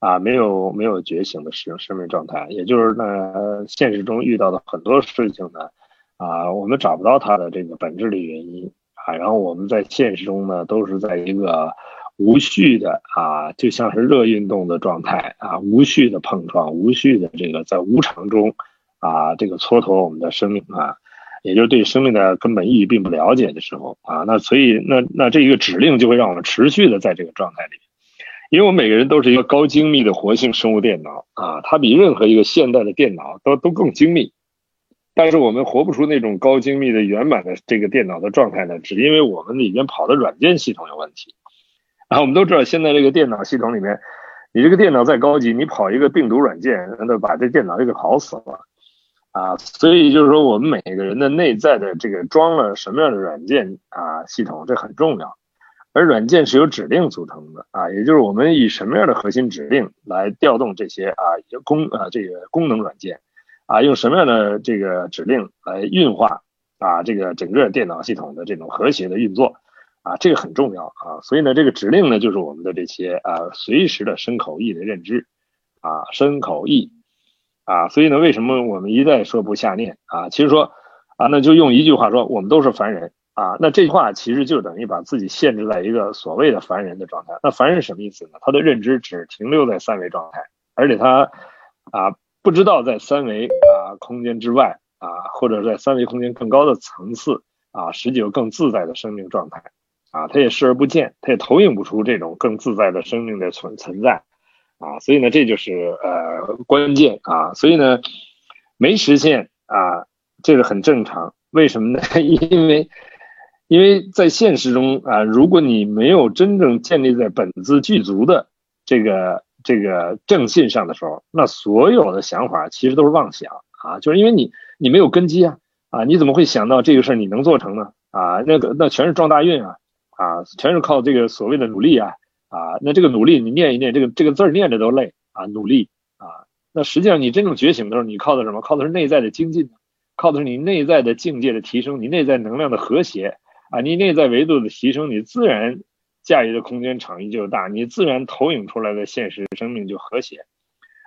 啊，没有没有觉醒的生生命状态，也就是呢，现实中遇到的很多事情呢，啊，我们找不到它的这个本质的原因啊，然后我们在现实中呢，都是在一个无序的啊，就像是热运动的状态啊，无序的碰撞，无序的这个在无常中啊，这个蹉跎我们的生命啊，也就是对生命的根本意义并不了解的时候啊，那所以那那这一个指令就会让我们持续的在这个状态里。因为我们每个人都是一个高精密的活性生物电脑啊，它比任何一个现代的电脑都都更精密，但是我们活不出那种高精密的圆满的这个电脑的状态呢，只因为我们里面跑的软件系统有问题。啊，我们都知道现在这个电脑系统里面，你这个电脑再高级，你跑一个病毒软件，那把这电脑就给跑死了啊。所以就是说，我们每个人的内在的这个装了什么样的软件啊系统，这很重要。而软件是由指令组成的啊，也就是我们以什么样的核心指令来调动这些啊功啊这个功能软件啊，用什么样的这个指令来运化啊这个整个电脑系统的这种和谐的运作啊，这个很重要啊。所以呢，这个指令呢就是我们的这些啊随时的身口意的认知啊身口意啊。所以呢，为什么我们一再说不下念啊？其实说啊，那就用一句话说，我们都是凡人。啊，那这句话其实就等于把自己限制在一个所谓的凡人的状态。那凡人什么意思呢？他的认知只停留在三维状态，而且他啊不知道在三维啊空间之外啊，或者在三维空间更高的层次啊，实际有更自在的生命状态啊，他也视而不见，他也投影不出这种更自在的生命的存存在啊。所以呢，这就是呃关键啊。所以呢，没实现啊，这个很正常。为什么呢？因为因为在现实中啊，如果你没有真正建立在本自具足的这个这个正信上的时候，那所有的想法其实都是妄想啊，就是因为你你没有根基啊啊，你怎么会想到这个事儿你能做成呢啊？那个那全是撞大运啊啊，全是靠这个所谓的努力啊啊，那这个努力你念一念这个这个字念着都累啊，努力啊，那实际上你真正觉醒的时候，你靠的什么？靠的是内在的精进，靠的是你内在的境界的提升，你内在能量的和谐。啊，你内在维度的提升，你自然驾驭的空间场域就大，你自然投影出来的现实生命就和谐，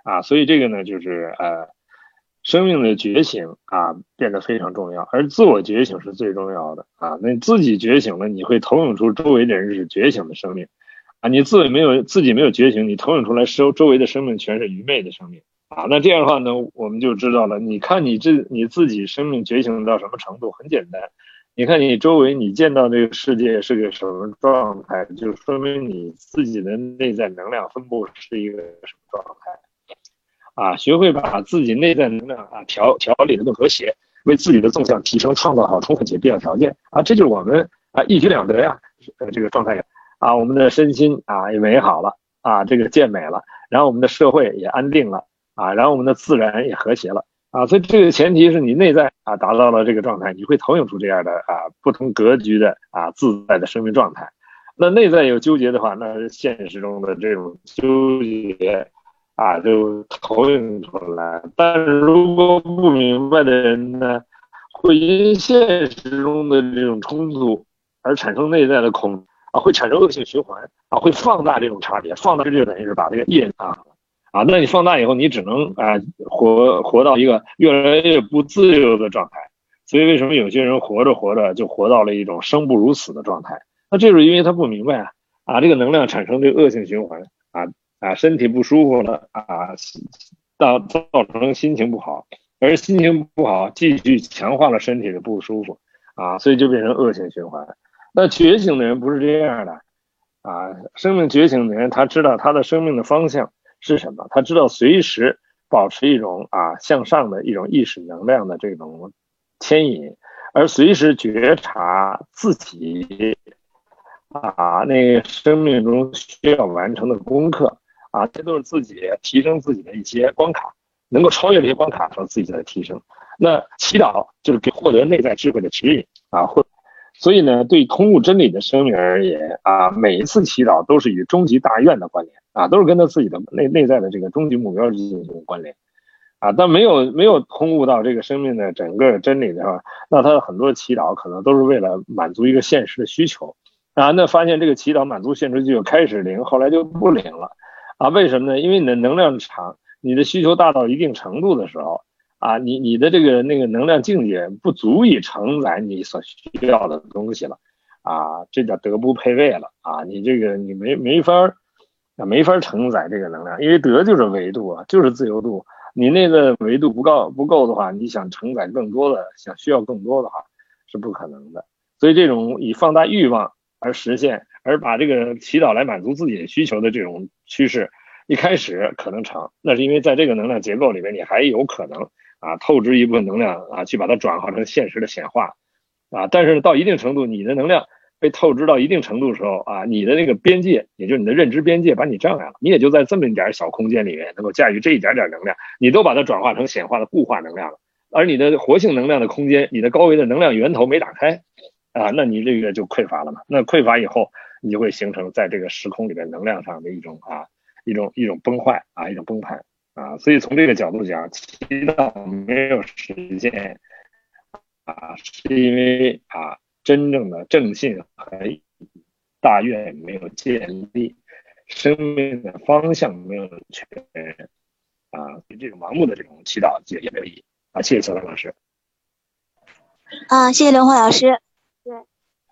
啊，所以这个呢，就是呃，生命的觉醒啊，变得非常重要，而自我觉醒是最重要的啊。那自己觉醒了，你会投影出周围的人是觉醒的生命，啊，你自己没有自己没有觉醒，你投影出来周周围的生命全是愚昧的生命，啊，那这样的话呢，我们就知道了，你看你这你自己生命觉醒到什么程度，很简单。你看你周围，你见到这个世界是个什么状态，就说明你自己的内在能量分布是一个什么状态啊？学会把自己内在能量啊调调理的更和谐，为自己的纵向提升创造好充分且必要条件啊！这就是我们啊一举两得呀，呃这个状态啊，啊我们的身心啊也美好了啊，这个健美了，然后我们的社会也安定了啊，然后我们的自然也和谐了。啊，所以这个前提是你内在啊达到了这个状态，你会投影出这样的啊不同格局的啊自在的生命状态。那内在有纠结的话，那现实中的这种纠结啊就投影出来。但是如果不明白的人呢，会因现实中的这种冲突而产生内在的恐会产生恶性循环啊，会放大这种差别，放大这就等于是把这个业啊。啊，那你放大以后，你只能啊活活到一个越来越不自由的状态。所以为什么有些人活着活着就活到了一种生不如死的状态？那这是因为他不明白啊啊，这个能量产生这恶性循环啊啊，身体不舒服了啊，到造成心情不好，而心情不好继续强化了身体的不舒服啊，所以就变成恶性循环。那觉醒的人不是这样的啊，生命觉醒的人他知道他的生命的方向是什么，他知道随时保持一种啊向上的一种意识能量的这种牵引，而随时觉察自己。啊，那生命中需要完成的功课啊，这都是自己提升自己的一些关卡，能够超越这些关卡，和自己在提升。那祈祷就是给获得内在智慧的指引啊，或所以呢，对通悟真理的生命而言啊，每一次祈祷都是与终极大愿的关联啊，都是跟他自己的内内在的这个终极目标进行关联啊。但没有没有通悟到这个生命的整个真理的话，那他的很多祈祷可能都是为了满足一个现实的需求。啊，那发现这个祈祷满足现实就开始灵，后来就不灵了，啊，为什么呢？因为你的能量场，你的需求大到一定程度的时候，啊，你你的这个那个能量境界不足以承载你所需要的东西了，啊，这叫德不配位了，啊，你这个你没没法儿，没法承载这个能量，因为德就是维度啊，就是自由度，你那个维度不够不够的话，你想承载更多的，想需要更多的话是不可能的，所以这种以放大欲望。而实现，而把这个祈祷来满足自己的需求的这种趋势，一开始可能成，那是因为在这个能量结构里面，你还有可能啊透支一部分能量啊，去把它转化成现实的显化啊。但是到一定程度，你的能量被透支到一定程度的时候啊，你的那个边界，也就是你的认知边界，把你障碍了，你也就在这么一点小空间里面能够驾驭这一点点能量，你都把它转化成显化的固化能量了，而你的活性能量的空间，你的高维的能量源头没打开。啊，那你这个就匮乏了嘛？那匮乏以后，你就会形成在这个时空里面能量上的一种啊，一种一种崩坏啊，一种崩盘啊。所以从这个角度讲，祈祷没有实现啊，是因为啊，真正的正信和大愿没有建立，生命的方向没有确认啊，这种盲目的这种祈祷也也没有意义啊。谢谢小兰老师。啊，谢谢刘红老师。对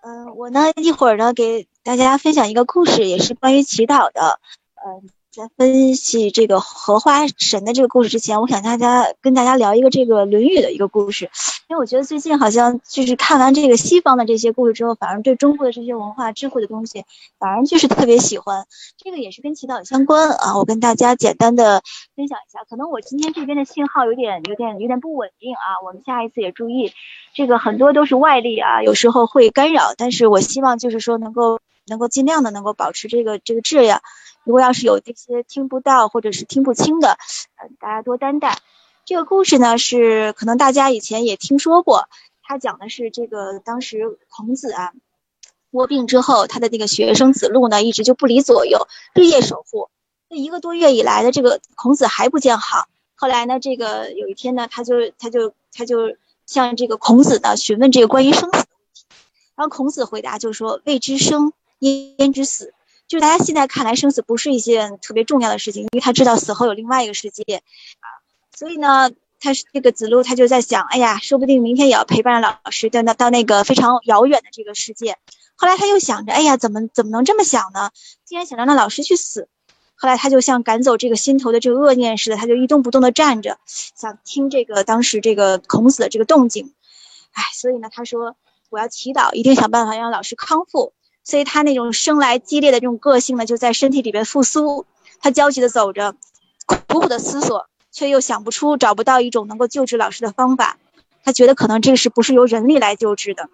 嗯，我呢一会儿呢给大家分享一个故事，也是关于祈祷的。嗯，在分析这个荷花神的这个故事之前，我想大家跟大家聊一个这个《论语》的一个故事，因为我觉得最近好像就是看完这个西方的这些故事之后，反而对中国的这些文化智慧的东西，反而就是特别喜欢。这个也是跟祈祷相关啊，我跟大家简单的分享一下。可能我今天这边的信号有点有点有点不稳定啊，我们下一次也注意。这个很多都是外力啊，有时候会干扰，但是我希望就是说能够能够尽量的能够保持这个这个质量。如果要是有这些听不到或者是听不清的，呃，大家多担待。这个故事呢是可能大家以前也听说过，他讲的是这个当时孔子啊卧病之后，他的那个学生子路呢一直就不离左右，日夜守护。这一个多月以来的这个孔子还不见好。后来呢，这个有一天呢，他就他就他就。向这个孔子呢询问这个关于生死的问题，然后孔子回答就说：“未知生，焉知死？”就大家现在看来，生死不是一件特别重要的事情，因为他知道死后有另外一个世界啊。所以呢，他是这个子路，他就在想：哎呀，说不定明天也要陪伴老师到那到那个非常遥远的这个世界。后来他又想着：哎呀，怎么怎么能这么想呢？竟然想让那老师去死。后来他就像赶走这个心头的这个恶念似的，他就一动不动的站着，想听这个当时这个孔子的这个动静。哎，所以呢，他说我要祈祷，一定想办法让老师康复。所以他那种生来激烈的这种个性呢，就在身体里边复苏。他焦急的走着，苦苦的思索，却又想不出找不到一种能够救治老师的方法。他觉得可能这个是不是由人力来救治的？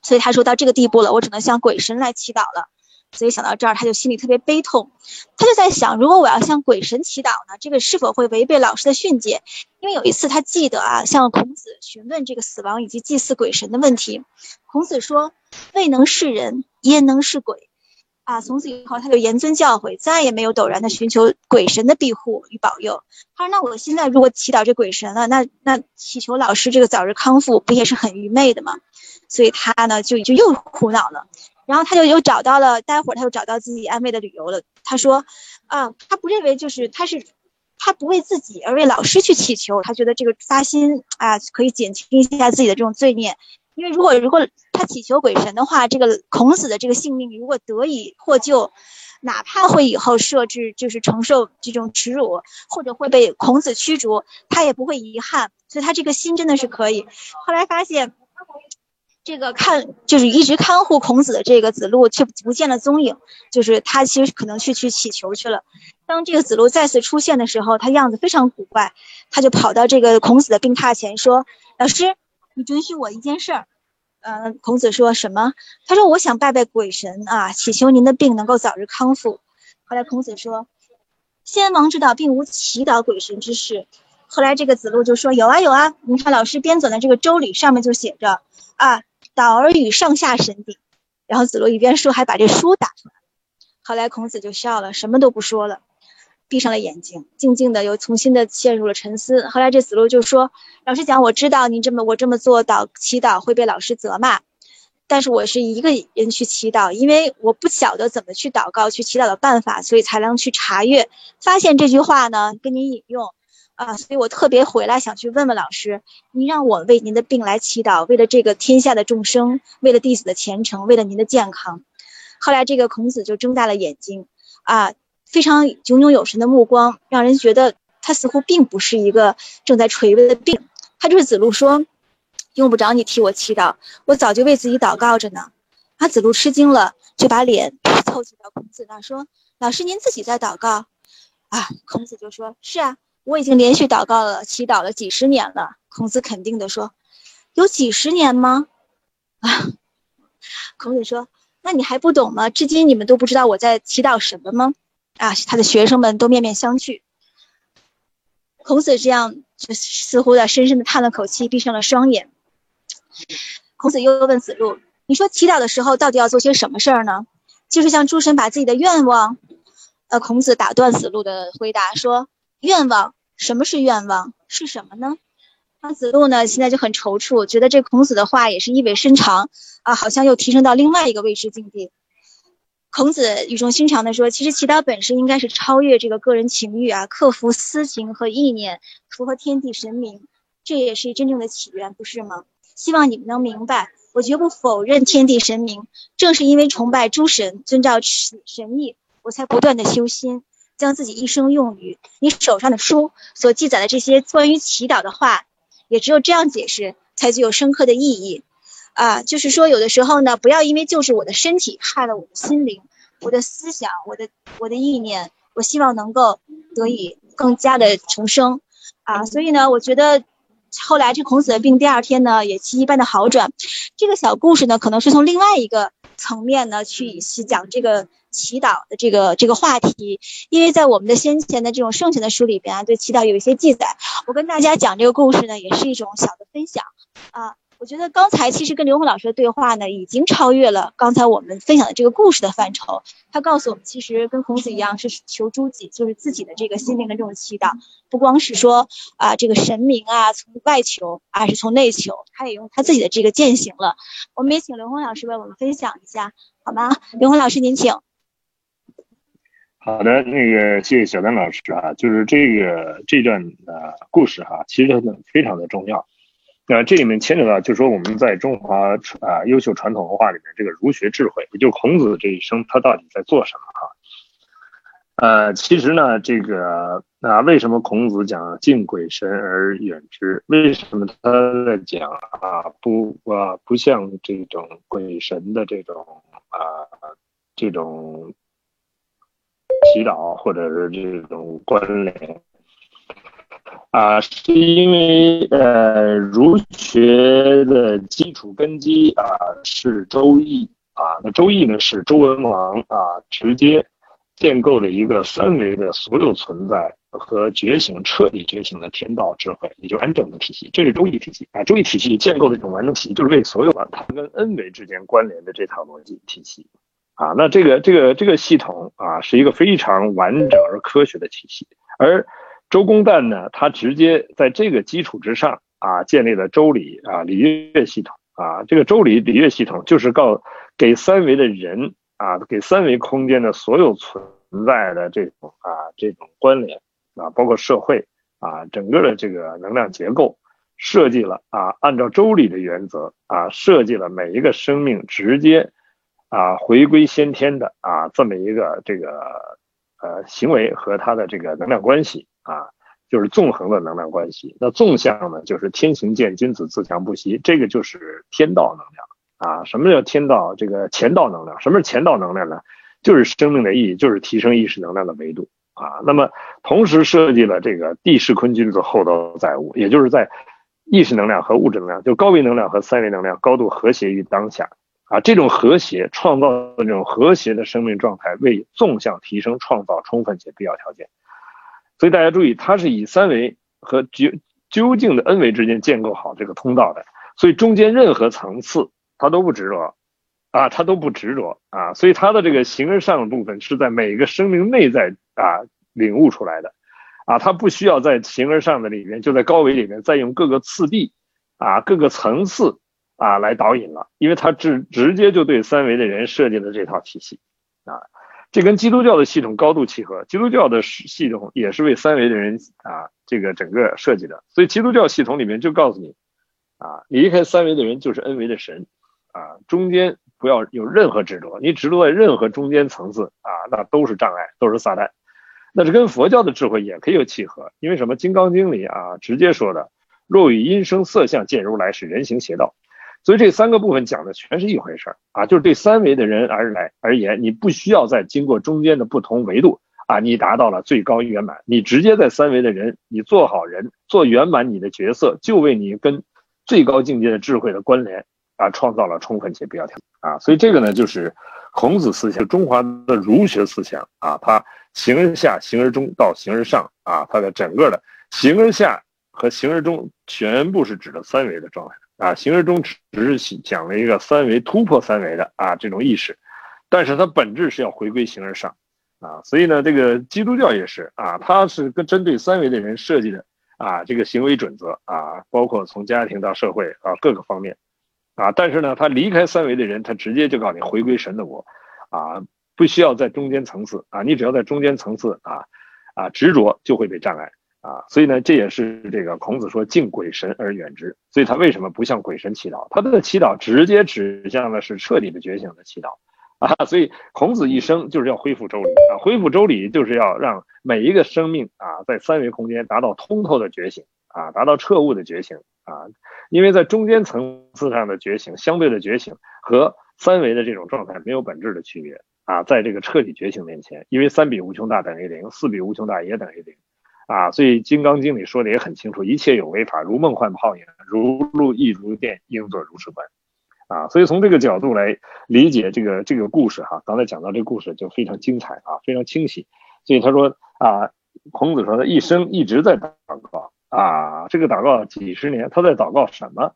所以他说到这个地步了，我只能向鬼神来祈祷了。所以想到这儿，他就心里特别悲痛。他就在想，如果我要向鬼神祈祷呢，这个是否会违背老师的训诫？因为有一次他记得啊，向孔子询问这个死亡以及祭祀鬼神的问题。孔子说：“未能是人，焉能是鬼？”啊，从此以后他就严尊教诲，再也没有陡然的寻求鬼神的庇护与保佑。他说：“那我现在如果祈祷这鬼神了，那那祈求老师这个早日康复，不也是很愚昧的吗？”所以他呢，就就又苦恼了。然后他就又找到了，待会儿他又找到自己安慰的理由了。他说，啊，他不认为就是他是，他不为自己而为老师去祈求，他觉得这个发心啊可以减轻一下自己的这种罪孽。因为如果如果他祈求鬼神的话，这个孔子的这个性命如果得以获救，哪怕会以后设置就是承受这种耻辱，或者会被孔子驱逐，他也不会遗憾。所以他这个心真的是可以。后来发现。这个看就是一直看护孔子的这个子路却不见了踪影，就是他其实可能去去祈求去了。当这个子路再次出现的时候，他样子非常古怪，他就跑到这个孔子的病榻前说：“老师，你准许我一件事儿。”嗯，孔子说什么？他说：“我想拜拜鬼神啊，祈求您的病能够早日康复。”后来孔子说：“先王之道并无祈祷鬼神之事。”后来这个子路就说：“有啊有啊，你看老师编纂的这个周礼上面就写着啊。”导而与上下神鼎，然后子路一边说，还把这书打出来。后来孔子就笑了，什么都不说了，闭上了眼睛，静静的又重新的陷入了沉思。后来这子路就说：“老师讲，我知道您这么我这么做祷祈祷会被老师责骂，但是我是一个人去祈祷，因为我不晓得怎么去祷告、去祈祷的办法，所以才能去查阅，发现这句话呢，跟您引用。”啊，所以我特别回来想去问问老师，您让我为您的病来祈祷，为了这个天下的众生，为了弟子的前程，为了您的健康。后来这个孔子就睁大了眼睛，啊，非常炯炯有神的目光，让人觉得他似乎并不是一个正在垂危的病。他就是子路说，用不着你替我祈祷，我早就为自己祷告着呢。啊，子路吃惊了，就把脸凑近到孔子那说：“老师，您自己在祷告？”啊，孔子就说：“是啊。”我已经连续祷告了、祈祷了几十年了。孔子肯定地说：“有几十年吗？”啊，孔子说：“那你还不懂吗？至今你们都不知道我在祈祷什么吗？”啊，他的学生们都面面相觑。孔子这样就似乎的深深的叹了口气，闭上了双眼。孔子又问子路：“你说祈祷的时候到底要做些什么事儿呢？就是向诸神把自己的愿望？”呃，孔子打断子路的回答说：“愿望。”什么是愿望？是什么呢？那子路呢？现在就很踌躇，觉得这孔子的话也是意味深长啊，好像又提升到另外一个未知境地。孔子语重心长地说：“其实祈祷本身应该是超越这个个人情欲啊，克服私情和意念，符合天地神明，这也是真正的起源，不是吗？希望你们能明白，我绝不否认天地神明，正是因为崇拜诸神，遵照神意，我才不断的修心。”将自己一生用于你手上的书所记载的这些关于祈祷的话，也只有这样解释才具有深刻的意义啊！就是说，有的时候呢，不要因为就是我的身体害了我的心灵、我的思想、我的我的意念，我希望能够得以更加的重生啊！所以呢，我觉得后来这孔子的病第二天呢也奇迹般的好转。这个小故事呢，可能是从另外一个层面呢去去讲这个。祈祷的这个这个话题，因为在我们的先前的这种圣贤的书里边啊，对祈祷有一些记载。我跟大家讲这个故事呢，也是一种小的分享啊。我觉得刚才其实跟刘红老师的对话呢，已经超越了刚才我们分享的这个故事的范畴。他告诉我们，其实跟孔子一样，是求诸己，就是自己的这个心灵的这种祈祷，不光是说啊这个神明啊从外求，而是从内求，他也用他自己的这个践行了。我们也请刘红老师为我们分享一下，好吗？刘红老师，您请。好的，那个谢谢小丹老师啊，就是这个这段呃故事哈，其实非常的重要。那这里面牵扯到，就是说我们在中华啊优秀传统文化里面，这个儒学智慧，也就孔子这一生他到底在做什么啊？呃，其实呢，这个啊，为什么孔子讲敬鬼神而远之？为什么他在讲啊不啊不像这种鬼神的这种啊这种？祈祷或者是这种关联啊，是因为呃儒学的基础根基啊是《周易》啊，那《周易》呢是周文王啊直接建构了一个三维的所有存在和觉醒彻底觉醒的天道智慧，也就完整的体系，这是《周易》体系啊，《周易》体系建构的一种完整体系，就是为所有的它跟 n 维之间关联的这套逻辑体系。啊，那这个这个这个系统啊，是一个非常完整而科学的体系。而周公旦呢，他直接在这个基础之上啊，建立了周礼啊礼乐系统啊。这个周礼礼乐系统就是告给三维的人啊，给三维空间的所有存在的这种啊这种关联啊，包括社会啊整个的这个能量结构设计了啊，按照周礼的原则啊，设计了每一个生命直接啊回归先天的啊这么一个这个呃行为和它的这个能量关系啊，就是纵横的能量关系。那纵向呢，就是天行健，君子自强不息，这个就是天道能量啊。什么叫天道？这个前道能量。什么是前道能量呢？就是生命的意义，就是提升意识能量的维度啊。那么同时设计了这个地势坤君子厚道载物，也就是在意识能量和物质能量，就高维能量和三维能量高度和谐于当下啊。这种和谐创造的这种和谐的生命状态，为纵向提升创造充分且必要条件。所以大家注意，它是以三维和究究竟的 n 维之间建构好这个通道的。所以中间任何层次它都不执着。啊，它都不执着啊，所以它的这个形而上的部分是在每个生命内在啊领悟出来的，啊，它不需要在形而上的里面，就在高维里面再用各个次第啊各个层次啊来导引了，因为它直直接就对三维的人设计了这套体系啊，这跟基督教的系统高度契合，基督教的系统也是为三维的人啊这个整个设计的，所以基督教系统里面就告诉你啊，离开三维的人就是 n 维的神啊，中间。不要有任何执着，你执着在任何中间层次啊，那都是障碍，都是撒旦。那是跟佛教的智慧也可以有契合，因为什么？《金刚经》里啊直接说的，若与音声色相见如来，是人行邪道。所以这三个部分讲的全是一回事儿啊，就是对三维的人而来而言，你不需要再经过中间的不同维度啊，你达到了最高圆满，你直接在三维的人，你做好人，做圆满你的角色，就为你跟最高境界的智慧的关联。啊，创造了充分且必要条件啊，所以这个呢，就是孔子思想，中华的儒学思想啊，它形而下，形而中到形而上啊，它的整个的形而下和形而中全部是指的三维的状态啊，形而中只是讲了一个三维突破三维的啊这种意识，但是它本质是要回归形而上啊，所以呢，这个基督教也是啊，它是跟针对三维的人设计的啊这个行为准则啊，包括从家庭到社会啊各个方面。啊，但是呢，他离开三维的人，他直接就告诉你回归神的国，啊，不需要在中间层次啊，你只要在中间层次啊，啊执着就会被障碍啊，所以呢，这也是这个孔子说敬鬼神而远之，所以他为什么不向鬼神祈祷？他的祈祷直接指向的是彻底的觉醒的祈祷啊，所以孔子一生就是要恢复周礼啊，恢复周礼就是要让每一个生命啊，在三维空间达到通透的觉醒啊，达到彻悟的觉醒。啊，因为在中间层次上的觉醒，相对的觉醒和三维的这种状态没有本质的区别啊，在这个彻底觉醒面前，因为三比无穷大等于零，四比无穷大也等于零啊，所以《金刚经》里说的也很清楚，一切有为法，如梦幻泡影，如露亦如电，应作如是观啊，所以从这个角度来理解这个这个故事哈，刚才讲到这个故事就非常精彩啊，非常清晰，所以他说啊，孔子说他一生一直在祷告。啊，这个祷告几十年，他在祷告什么？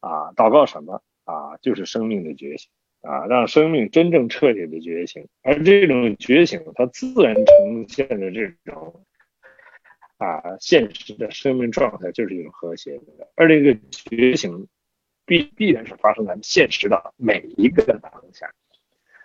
啊，祷告什么？啊，就是生命的觉醒啊，让生命真正彻底的觉醒。而这种觉醒，它自然呈现的这种啊现实的生命状态，就是一种和谐的。而这个觉醒必必然是发生在现实的每一个当下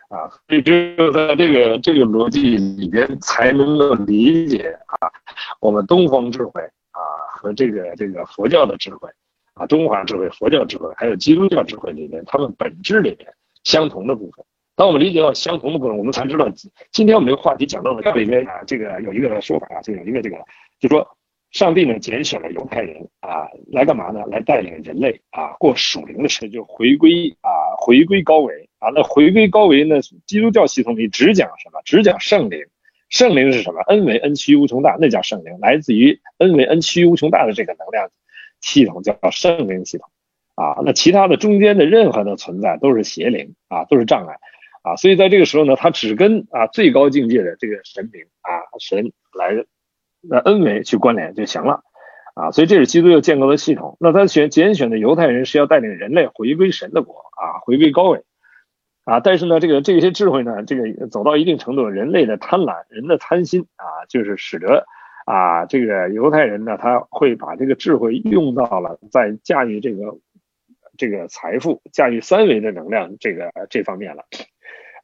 啊，所以只有在这个这个逻辑里边，才能够理解啊我们东方智慧。啊，和这个这个佛教的智慧，啊，中华智慧、佛教智慧，还有基督教智慧里面，它们本质里面相同的部分。当我们理解到相同的部分，我们才知道，今天我们这个话题讲到的里面啊，这个有一个说法啊，就有一个这个，就说上帝呢拣选了犹太人啊，来干嘛呢？来带领人类啊过属灵的生就回归啊，回归高维啊。那回归高维呢？基督教系统里只讲什么？只讲圣灵。圣灵是什么？n 为 n 趋无穷大，那叫圣灵，来自于 n 为 n 趋无穷大的这个能量系统叫圣灵系统啊。那其他的中间的任何的存在都是邪灵啊，都是障碍啊。所以在这个时候呢，他只跟啊最高境界的这个神灵啊神来那 n 维去关联就行了啊。所以这是基督教建构的系统。那他选拣选的犹太人是要带领人类回归神的国啊，回归高位。啊，但是呢，这个这些智慧呢，这个走到一定程度，人类的贪婪、人的贪心啊，就是使得啊，这个犹太人呢，他会把这个智慧用到了在驾驭这个这个财富、驾驭三维的能量这个这方面了。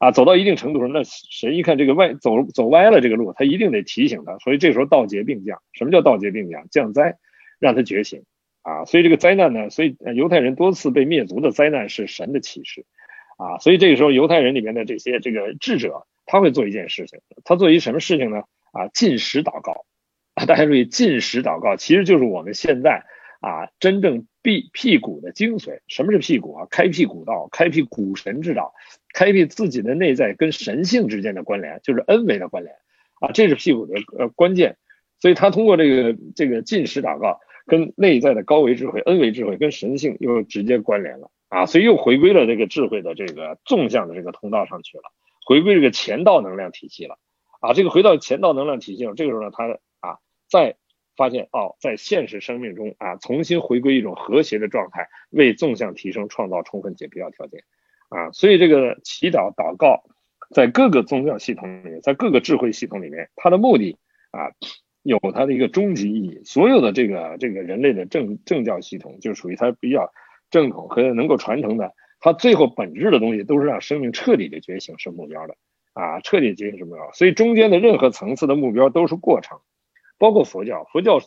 啊，走到一定程度上，那神一看这个歪走走歪了这个路，他一定得提醒他。所以这时候道劫并降，什么叫道劫并降？降灾，让他觉醒啊，所以这个灾难呢，所以犹太人多次被灭族的灾难是神的启示啊，所以这个时候犹太人里面的这些这个智者，他会做一件事情，他做一什么事情呢？啊，禁食祷告，大家注意，禁食祷告其实就是我们现在啊真正辟辟谷的精髓。什么是辟谷啊？开辟古道，开辟古神之道，开辟自己的内在跟神性之间的关联，就是恩维的关联啊，这是辟谷的呃关键。所以他通过这个这个进食祷告。跟内在的高维智慧、恩维智慧跟神性又直接关联了啊，所以又回归了这个智慧的这个纵向的这个通道上去了，回归这个前道能量体系了啊，这个回到前道能量体系了，这个时候呢，他啊在发现哦，在现实生命中啊，重新回归一种和谐的状态，为纵向提升创造充分且必要条件啊，所以这个祈祷祷告在各个宗教系统里面，在各个智慧系统里面，它的目的啊。有它的一个终极意义，所有的这个这个人类的政政教系统，就属于它比较正统和能够传承的，它最后本质的东西都是让生命彻底的觉醒是目标的啊，彻底觉醒是目标。所以中间的任何层次的目标都是过程，包括佛教，佛教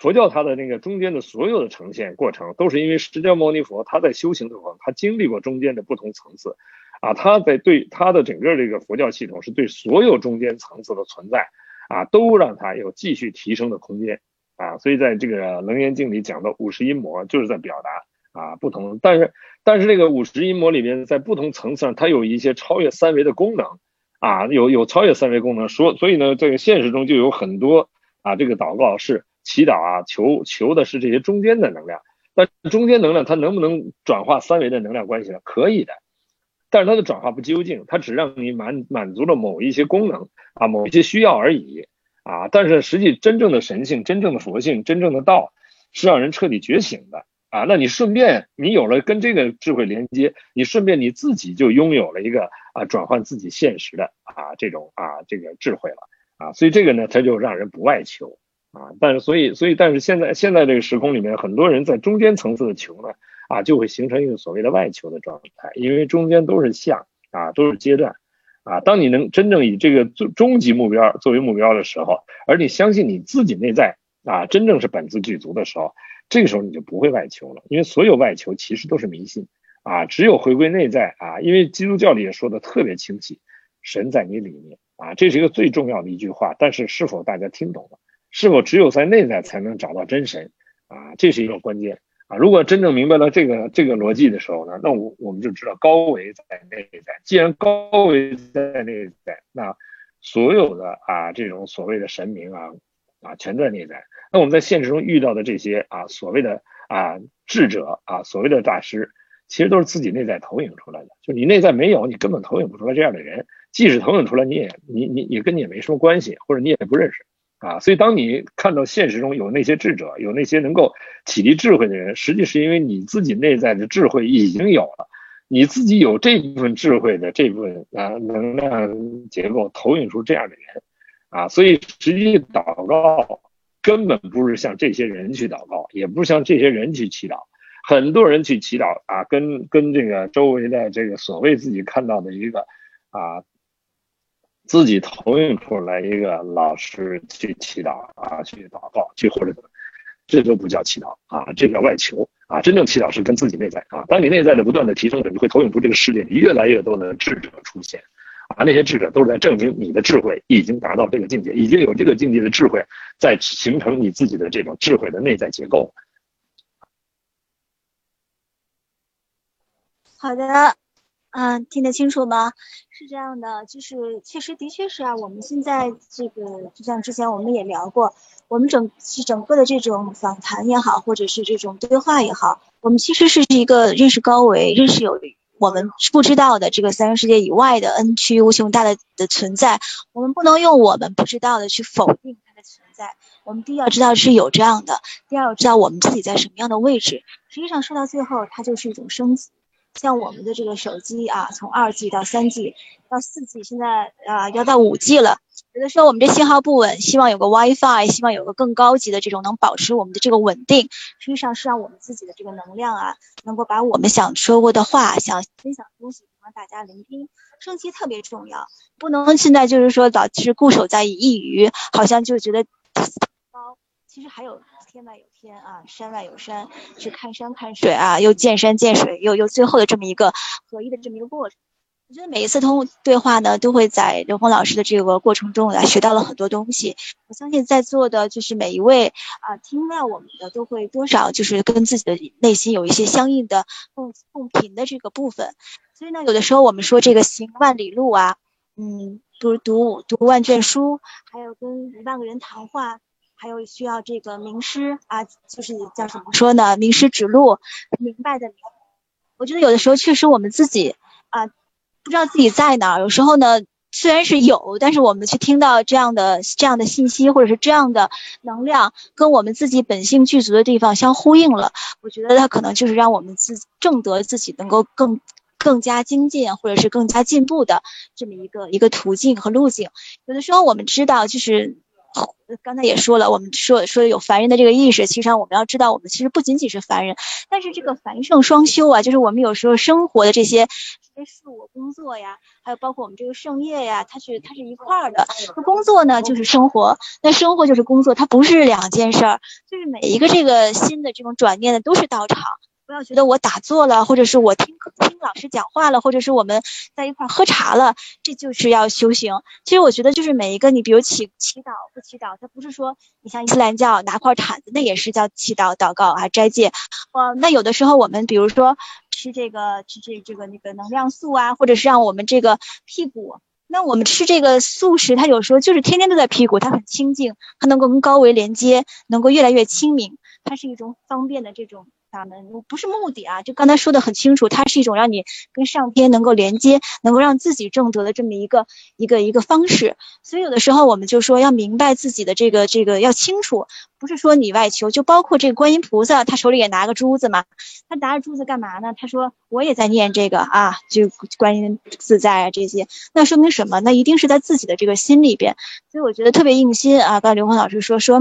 佛教它的那个中间的所有的呈现过程，都是因为释迦牟尼佛他在修行的时候，他经历过中间的不同层次啊，他在对他的整个这个佛教系统是对所有中间层次的存在。啊，都让他有继续提升的空间啊，所以在这个《楞严经》里讲的五十音魔，就是在表达啊不同，但是但是这个五十音魔里面，在不同层次上，它有一些超越三维的功能啊，有有超越三维功能，说所以呢，这个现实中就有很多啊，这个祷告是祈祷啊，求求的是这些中间的能量，但中间能量它能不能转化三维的能量关系呢？可以的。但是它的转化不究竟，它只让你满满足了某一些功能啊，某一些需要而已啊。但是实际真正的神性、真正的佛性、真正的道，是让人彻底觉醒的啊。那你顺便你有了跟这个智慧连接，你顺便你自己就拥有了一个啊转换自己现实的啊这种啊这个智慧了啊。所以这个呢，它就让人不外求啊。但是所以所以但是现在现在这个时空里面，很多人在中间层次的求呢。啊，就会形成一个所谓的外求的状态，因为中间都是相啊，都是阶段啊。当你能真正以这个终终极目标作为目标的时候，而你相信你自己内在啊，真正是本自具足的时候，这个时候你就不会外求了，因为所有外求其实都是迷信啊。只有回归内在啊，因为基督教里也说的特别清晰，神在你里面啊，这是一个最重要的一句话。但是是否大家听懂了？是否只有在内在才能找到真神啊？这是一个关键。啊，如果真正明白了这个这个逻辑的时候呢，那我我们就知道高维在内在。既然高维在内在，那所有的啊这种所谓的神明啊啊全在内在。那我们在现实中遇到的这些啊所谓的啊智者啊所谓的大师，其实都是自己内在投影出来的。就你内在没有，你根本投影不出来这样的人。即使投影出来，你也你你也跟你也没什么关系，或者你也不认识。啊，所以当你看到现实中有那些智者，有那些能够启迪智慧的人，实际是因为你自己内在的智慧已经有了，你自己有这部分智慧的这部分啊能量结构投影出这样的人，啊，所以实际祷告根本不是向这些人去祷告，也不是向这些人去祈祷，很多人去祈祷啊，跟跟这个周围的这个所谓自己看到的一个啊。自己投影出来一个老师去祈祷啊，去祷告，去或者，这都不叫祈祷啊，这叫外求啊。真正祈祷是跟自己内在啊。当你内在的不断的提升着，你会投影出这个世界越来越多的智者出现啊。那些智者都是在证明你的智慧已经达到这个境界，已经有这个境界的智慧在形成你自己的这种智慧的内在结构。好的。嗯，听得清楚吗？是这样的，就是确实的确是啊。我们现在这个，就像之前我们也聊过，我们整是整个的这种访谈也好，或者是这种对话也好，我们其实是一个认识高维、认识有我们不知道的这个三世界以外的 N 区无穷大的的存在。我们不能用我们不知道的去否定它的存在。我们第一要知道是有这样的，第二要知道我们自己在什么样的位置。实际上说到最后，它就是一种升级。像我们的这个手机啊，从二 G 到三 G 到四 G，现在啊要到五 G 了。有的时候我们这信号不稳，希望有个 WiFi，希望有个更高级的这种能保持我们的这个稳定。实际上是让我们自己的这个能量啊，能够把我们想说过的话、想分享的东西让大家聆听。升级特别重要，不能现在就是说老是固守在一隅，好像就觉得。其实还有天外有天啊，山外有山，去看山看水啊，又见山见水，又又最后的这么一个合一的这么一个过程。我觉得每一次通对话呢，都会在刘峰老师的这个过程中来学到了很多东西。我相信在座的就是每一位啊，听到我们的都会多少就是跟自己的内心有一些相应的共共频的这个部分。所以呢，有的时候我们说这个行万里路啊，嗯，不如读读万卷书，还有跟一万个人谈话，还有需要这个名师啊，就是叫怎么说呢？名师指路，明白的明。我觉得有的时候确实我们自己啊。不知道自己在哪儿，有时候呢，虽然是有，但是我们去听到这样的这样的信息，或者是这样的能量，跟我们自己本性具足的地方相呼应了，我觉得它可能就是让我们自正得自己能够更更加精进，或者是更加进步的这么一个一个途径和路径。有的时候我们知道，就是。刚才也说了，我们说说有凡人的这个意识，其实上我们要知道，我们其实不仅仅是凡人，但是这个凡圣双修啊，就是我们有时候生活的这些这些事物、工作呀，还有包括我们这个圣业呀，它是它是一块儿的。那工作呢，就是生活；那生活就是工作，它不是两件事儿。就是每一个这个新的这种转念的，都是道场。不要觉得我打坐了，或者是我听听老师讲话了，或者是我们在一块喝茶了，这就是要修行。其实我觉得就是每一个你，比如祈祈祷不祈祷，它不是说你像伊斯兰教拿块毯子，那也是叫祈祷祷告啊斋戒。呃，那有的时候我们比如说吃这个吃这这个那个能量素啊，或者是让我们这个屁股，那我们吃这个素食，它有时候就是天天都在屁股，它很清净，它能够跟高维连接，能够越来越清明，它是一种方便的这种。法门不是目的啊，就刚才说的很清楚，它是一种让你跟上天能够连接，能够让自己正得的这么一个一个一个方式。所以有的时候我们就说要明白自己的这个这个要清楚，不是说你外求，就包括这个观音菩萨，他手里也拿个珠子嘛，他拿着珠子干嘛呢？他说我也在念这个啊，就观音自在啊这些，那说明什么？那一定是在自己的这个心里边。所以我觉得特别用心啊。刚刘红老师说说。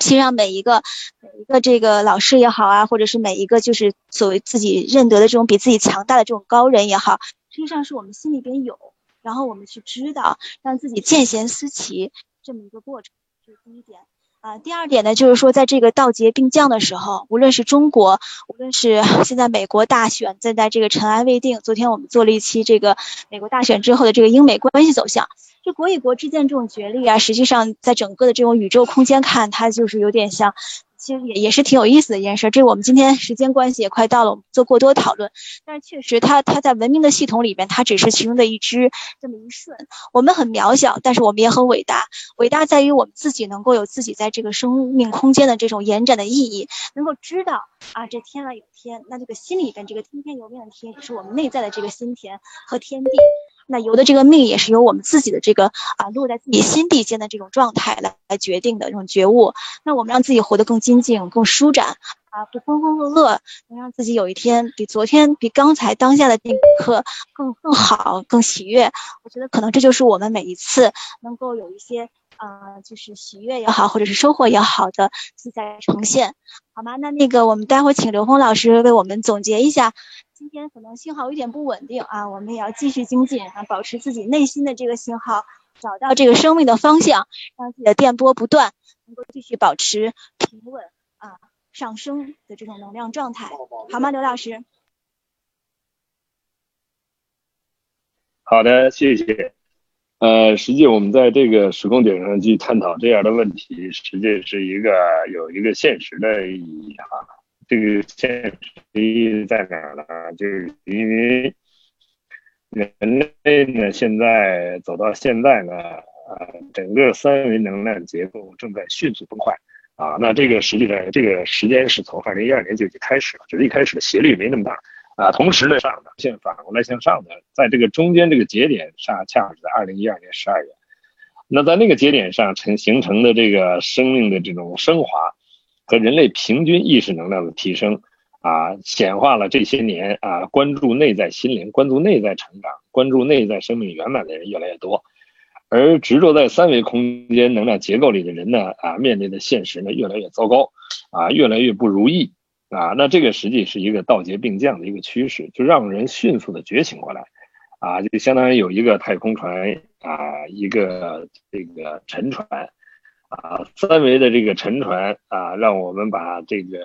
其实让每一个每一个这个老师也好啊，或者是每一个就是所谓自己认得的这种比自己强大的这种高人也好，实际上是我们心里边有，然后我们去知道，让自己见贤思齐这么一个过程，这是第一点。啊。第二点呢，就是说在这个道劫并降的时候，无论是中国，无论是现在美国大选正在这个尘埃未定，昨天我们做了一期这个美国大选之后的这个英美关系走向。就国与国之间这种角力啊，实际上在整个的这种宇宙空间看，它就是有点像，其实也也是挺有意思的一件事。这我们今天时间关系也快到了，我们做过多讨论。但是确实，它它在文明的系统里边，它只是其中的一支这么一瞬。我们很渺小，但是我们也很伟大。伟大在于我们自己能够有自己在这个生命空间的这种延展的意义，能够知道啊，这天外有天，那这个心里边这个听天由命的天，也是我们内在的这个心田和天地。那由的这个命也是由我们自己的这个啊落在自己心底间的这种状态来来决定的这种觉悟。那我们让自己活得更精进、更舒展啊，不浑浑噩噩，能让自己有一天比昨天、比刚才当下的那一刻更更好、更喜悦。我觉得可能这就是我们每一次能够有一些啊，就是喜悦也好，或者是收获也好的自在呈现，好吗？那那个我们待会儿请刘峰老师为我们总结一下。今天可能信号有点不稳定啊，我们也要继续精进啊，保持自己内心的这个信号，找到这个生命的方向，让自己的电波不断，能够继续保持平稳啊上升的这种能量状态，好吗，刘老师？好的，谢谢。呃，实际我们在这个时空点上去探讨这样的问题，实际是一个有一个现实的意义哈。这个现实意义在哪呢？就是因为人类呢，现在走到现在呢，呃，整个三维能量结构正在迅速崩坏啊。那这个实际上，这个时间是从二零一二年就已经开始了，只是一开始的斜率没那么大啊。同时呢，上的现反过来向上的，在这个中间这个节点上，恰好是在二零一二年十二月。那在那个节点上成形成的这个生命的这种升华。和人类平均意识能量的提升，啊，显化了这些年啊，关注内在心灵、关注内在成长、关注内在生命圆满的人越来越多，而执着在三维空间能量结构里的人呢，啊，面临的现实呢越来越糟糕，啊，越来越不如意，啊，那这个实际是一个道劫并降的一个趋势，就让人迅速的觉醒过来，啊，就相当于有一个太空船啊，一个这个沉船。啊，三维的这个沉船啊，让我们把这个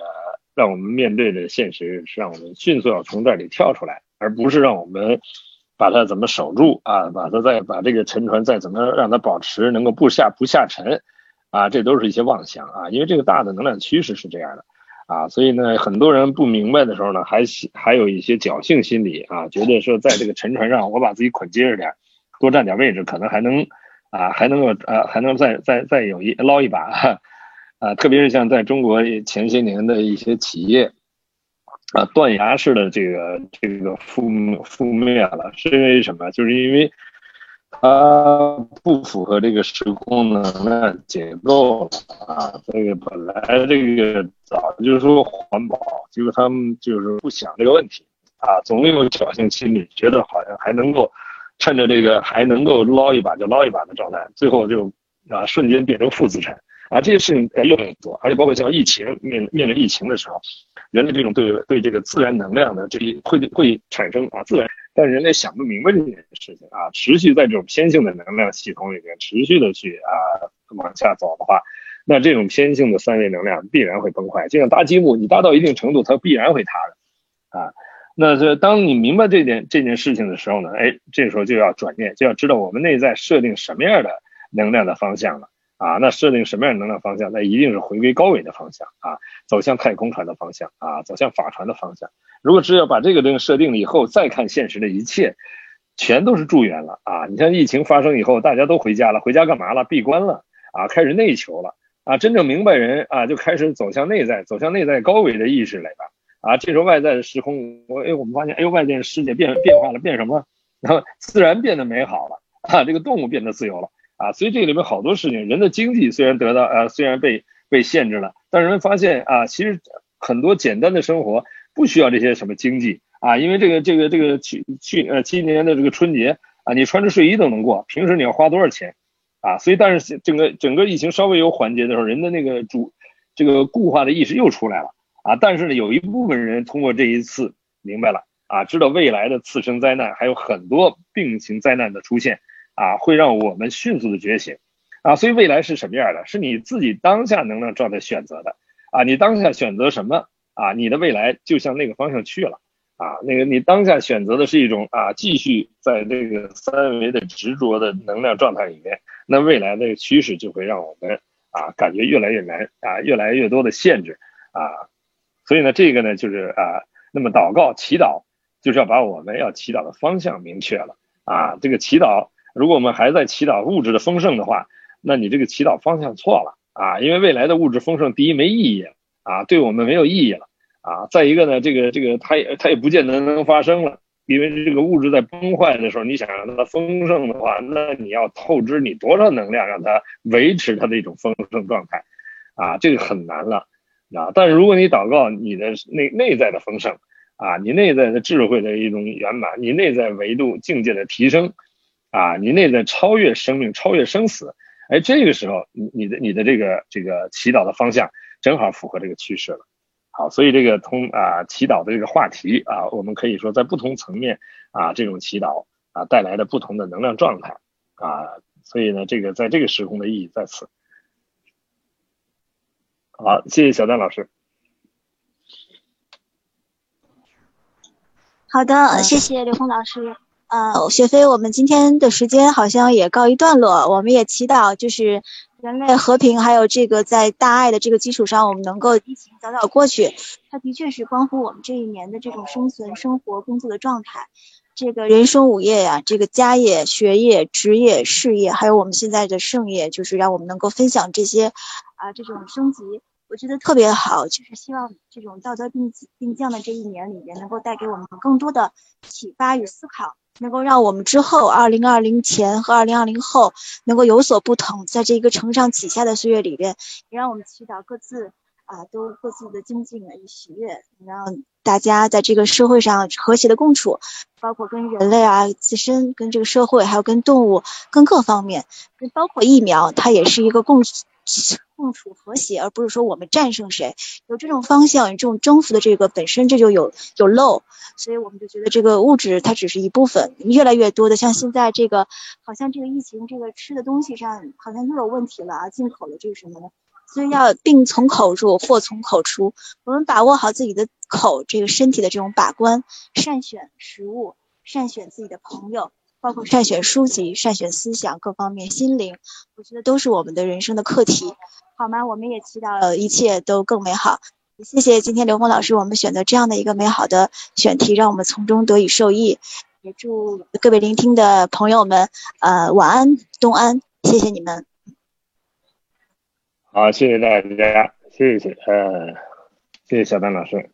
让我们面对的现实是让我们迅速要从这里跳出来，而不是让我们把它怎么守住啊，把它再把这个沉船再怎么让它保持能够不下不下沉啊，这都是一些妄想啊，因为这个大的能量趋势是这样的啊，所以呢，很多人不明白的时候呢，还还有一些侥幸心理啊，觉得说在这个沉船上我把自己捆结实点，多占点位置，可能还能。啊，还能够啊，还能再再再有一捞一把，啊，特别是像在中国前些年的一些企业，啊，断崖式的这个这个覆覆灭了，是因为什么？就是因为它不符合这个时空能量结构啊。这个本来这个早就是说环保，结果他们就是不想这个问题啊，总有侥幸心理，觉得好像还能够。趁着这个还能够捞一把就捞一把的状态，最后就啊瞬间变成负资产啊，这些事情越来越多，而且包括像疫情面面临疫情的时候，人类这种对对这个自然能量的这一会会产生啊自然，但人类想不明白这件事情啊，持续在这种偏性的能量系统里面持续的去啊往下走的话，那这种偏性的三维能量必然会崩坏，就像搭积木，你搭到一定程度，它必然会塌的啊。那这当你明白这点这件事情的时候呢，哎，这时候就要转念，就要知道我们内在设定什么样的能量的方向了啊。那设定什么样能量方向，那一定是回归高维的方向啊，走向太空船的方向啊，走向法船的方向。如果只有把这个东西设定了以后，再看现实的一切，全都是助缘了啊。你像疫情发生以后，大家都回家了，回家干嘛了？闭关了啊，开始内求了啊。真正明白人啊，就开始走向内在，走向内在高维的意识来了。啊，这时候外在的时空，我哎，我们发现，哎呦，外界世界变变化了，变什么？然 后自然变得美好了，啊，这个动物变得自由了，啊，所以这里面好多事情，人的经济虽然得到，呃，虽然被被限制了，但人们发现啊，其实很多简单的生活不需要这些什么经济啊，因为这个这个这个去去呃今年的这个春节啊，你穿着睡衣都能过，平时你要花多少钱啊？所以，但是整个整个疫情稍微有缓解的时候，人的那个主这个固化的意识又出来了。啊，但是呢，有一部分人通过这一次明白了啊，知道未来的次生灾难还有很多病情灾难的出现啊，会让我们迅速的觉醒啊，所以未来是什么样的？是你自己当下能量状态选择的啊，你当下选择什么啊，你的未来就向那个方向去了啊，那个你当下选择的是一种啊，继续在这个三维的执着的能量状态里面，那未来的趋势就会让我们啊感觉越来越难啊，越来越多的限制啊。所以呢，这个呢就是啊，那么祷告祈祷就是要把我们要祈祷的方向明确了啊。这个祈祷，如果我们还在祈祷物质的丰盛的话，那你这个祈祷方向错了啊。因为未来的物质丰盛，第一没意义啊，对我们没有意义了啊。再一个呢，这个这个它也它也不见得能发生了，因为这个物质在崩坏的时候，你想让它丰盛的话，那你要透支你多少能量让它维持它的一种丰盛状态啊，这个很难了。啊！但是如果你祷告你的内内在的丰盛，啊，你内在的智慧的一种圆满，你内在维度境界的提升，啊，你那在超越生命、超越生死，哎，这个时候你你的你的这个这个祈祷的方向正好符合这个趋势了。好，所以这个通啊祈祷的这个话题啊，我们可以说在不同层面啊这种祈祷啊带来的不同的能量状态啊，所以呢，这个在这个时空的意义在此。好，谢谢小丹老师。好的，谢谢刘红老师。呃，雪飞，我们今天的时间好像也告一段落，我们也祈祷就是人类和平，还有这个在大爱的这个基础上，我们能够疫情早早过去。它的确是关乎我们这一年的这种生存、生活、工作的状态。这个人生五业呀，这个家业、学业、职业、事业，还有我们现在的盛业，就是让我们能够分享这些啊，这种升级，我觉得特别好。就是希望这种道德并并降的这一年里面，能够带给我们更多的启发与思考，能够让我们之后二零二零前和二零二零后能够有所不同。在这个承上启下的岁月里边，也让我们祈祷各自。啊，都各自的精进与喜悦，让大家在这个社会上和谐的共处，包括跟人类啊自身，跟这个社会，还有跟动物，跟各方面，包括疫苗，它也是一个共共处和谐，而不是说我们战胜谁。有这种方向，有这种征服的这个本身这就有有漏，所以我们就觉得这个物质它只是一部分，越来越多的像现在这个，好像这个疫情这个吃的东西上好像又有问题了啊，进口的这个什么的，所以要病从口入，祸从口出。我们把握好自己的口，这个身体的这种把关，善选食物，善选自己的朋友。包括筛选书籍、筛选思想各方面、心灵，我觉得都是我们的人生的课题，好吗？我们也祈祷一切都更美好。谢谢今天刘峰老师，我们选择这样的一个美好的选题，让我们从中得以受益。也祝各位聆听的朋友们，呃，晚安，东安，谢谢你们。好，谢谢大家，谢谢，呃，谢谢小丹老师。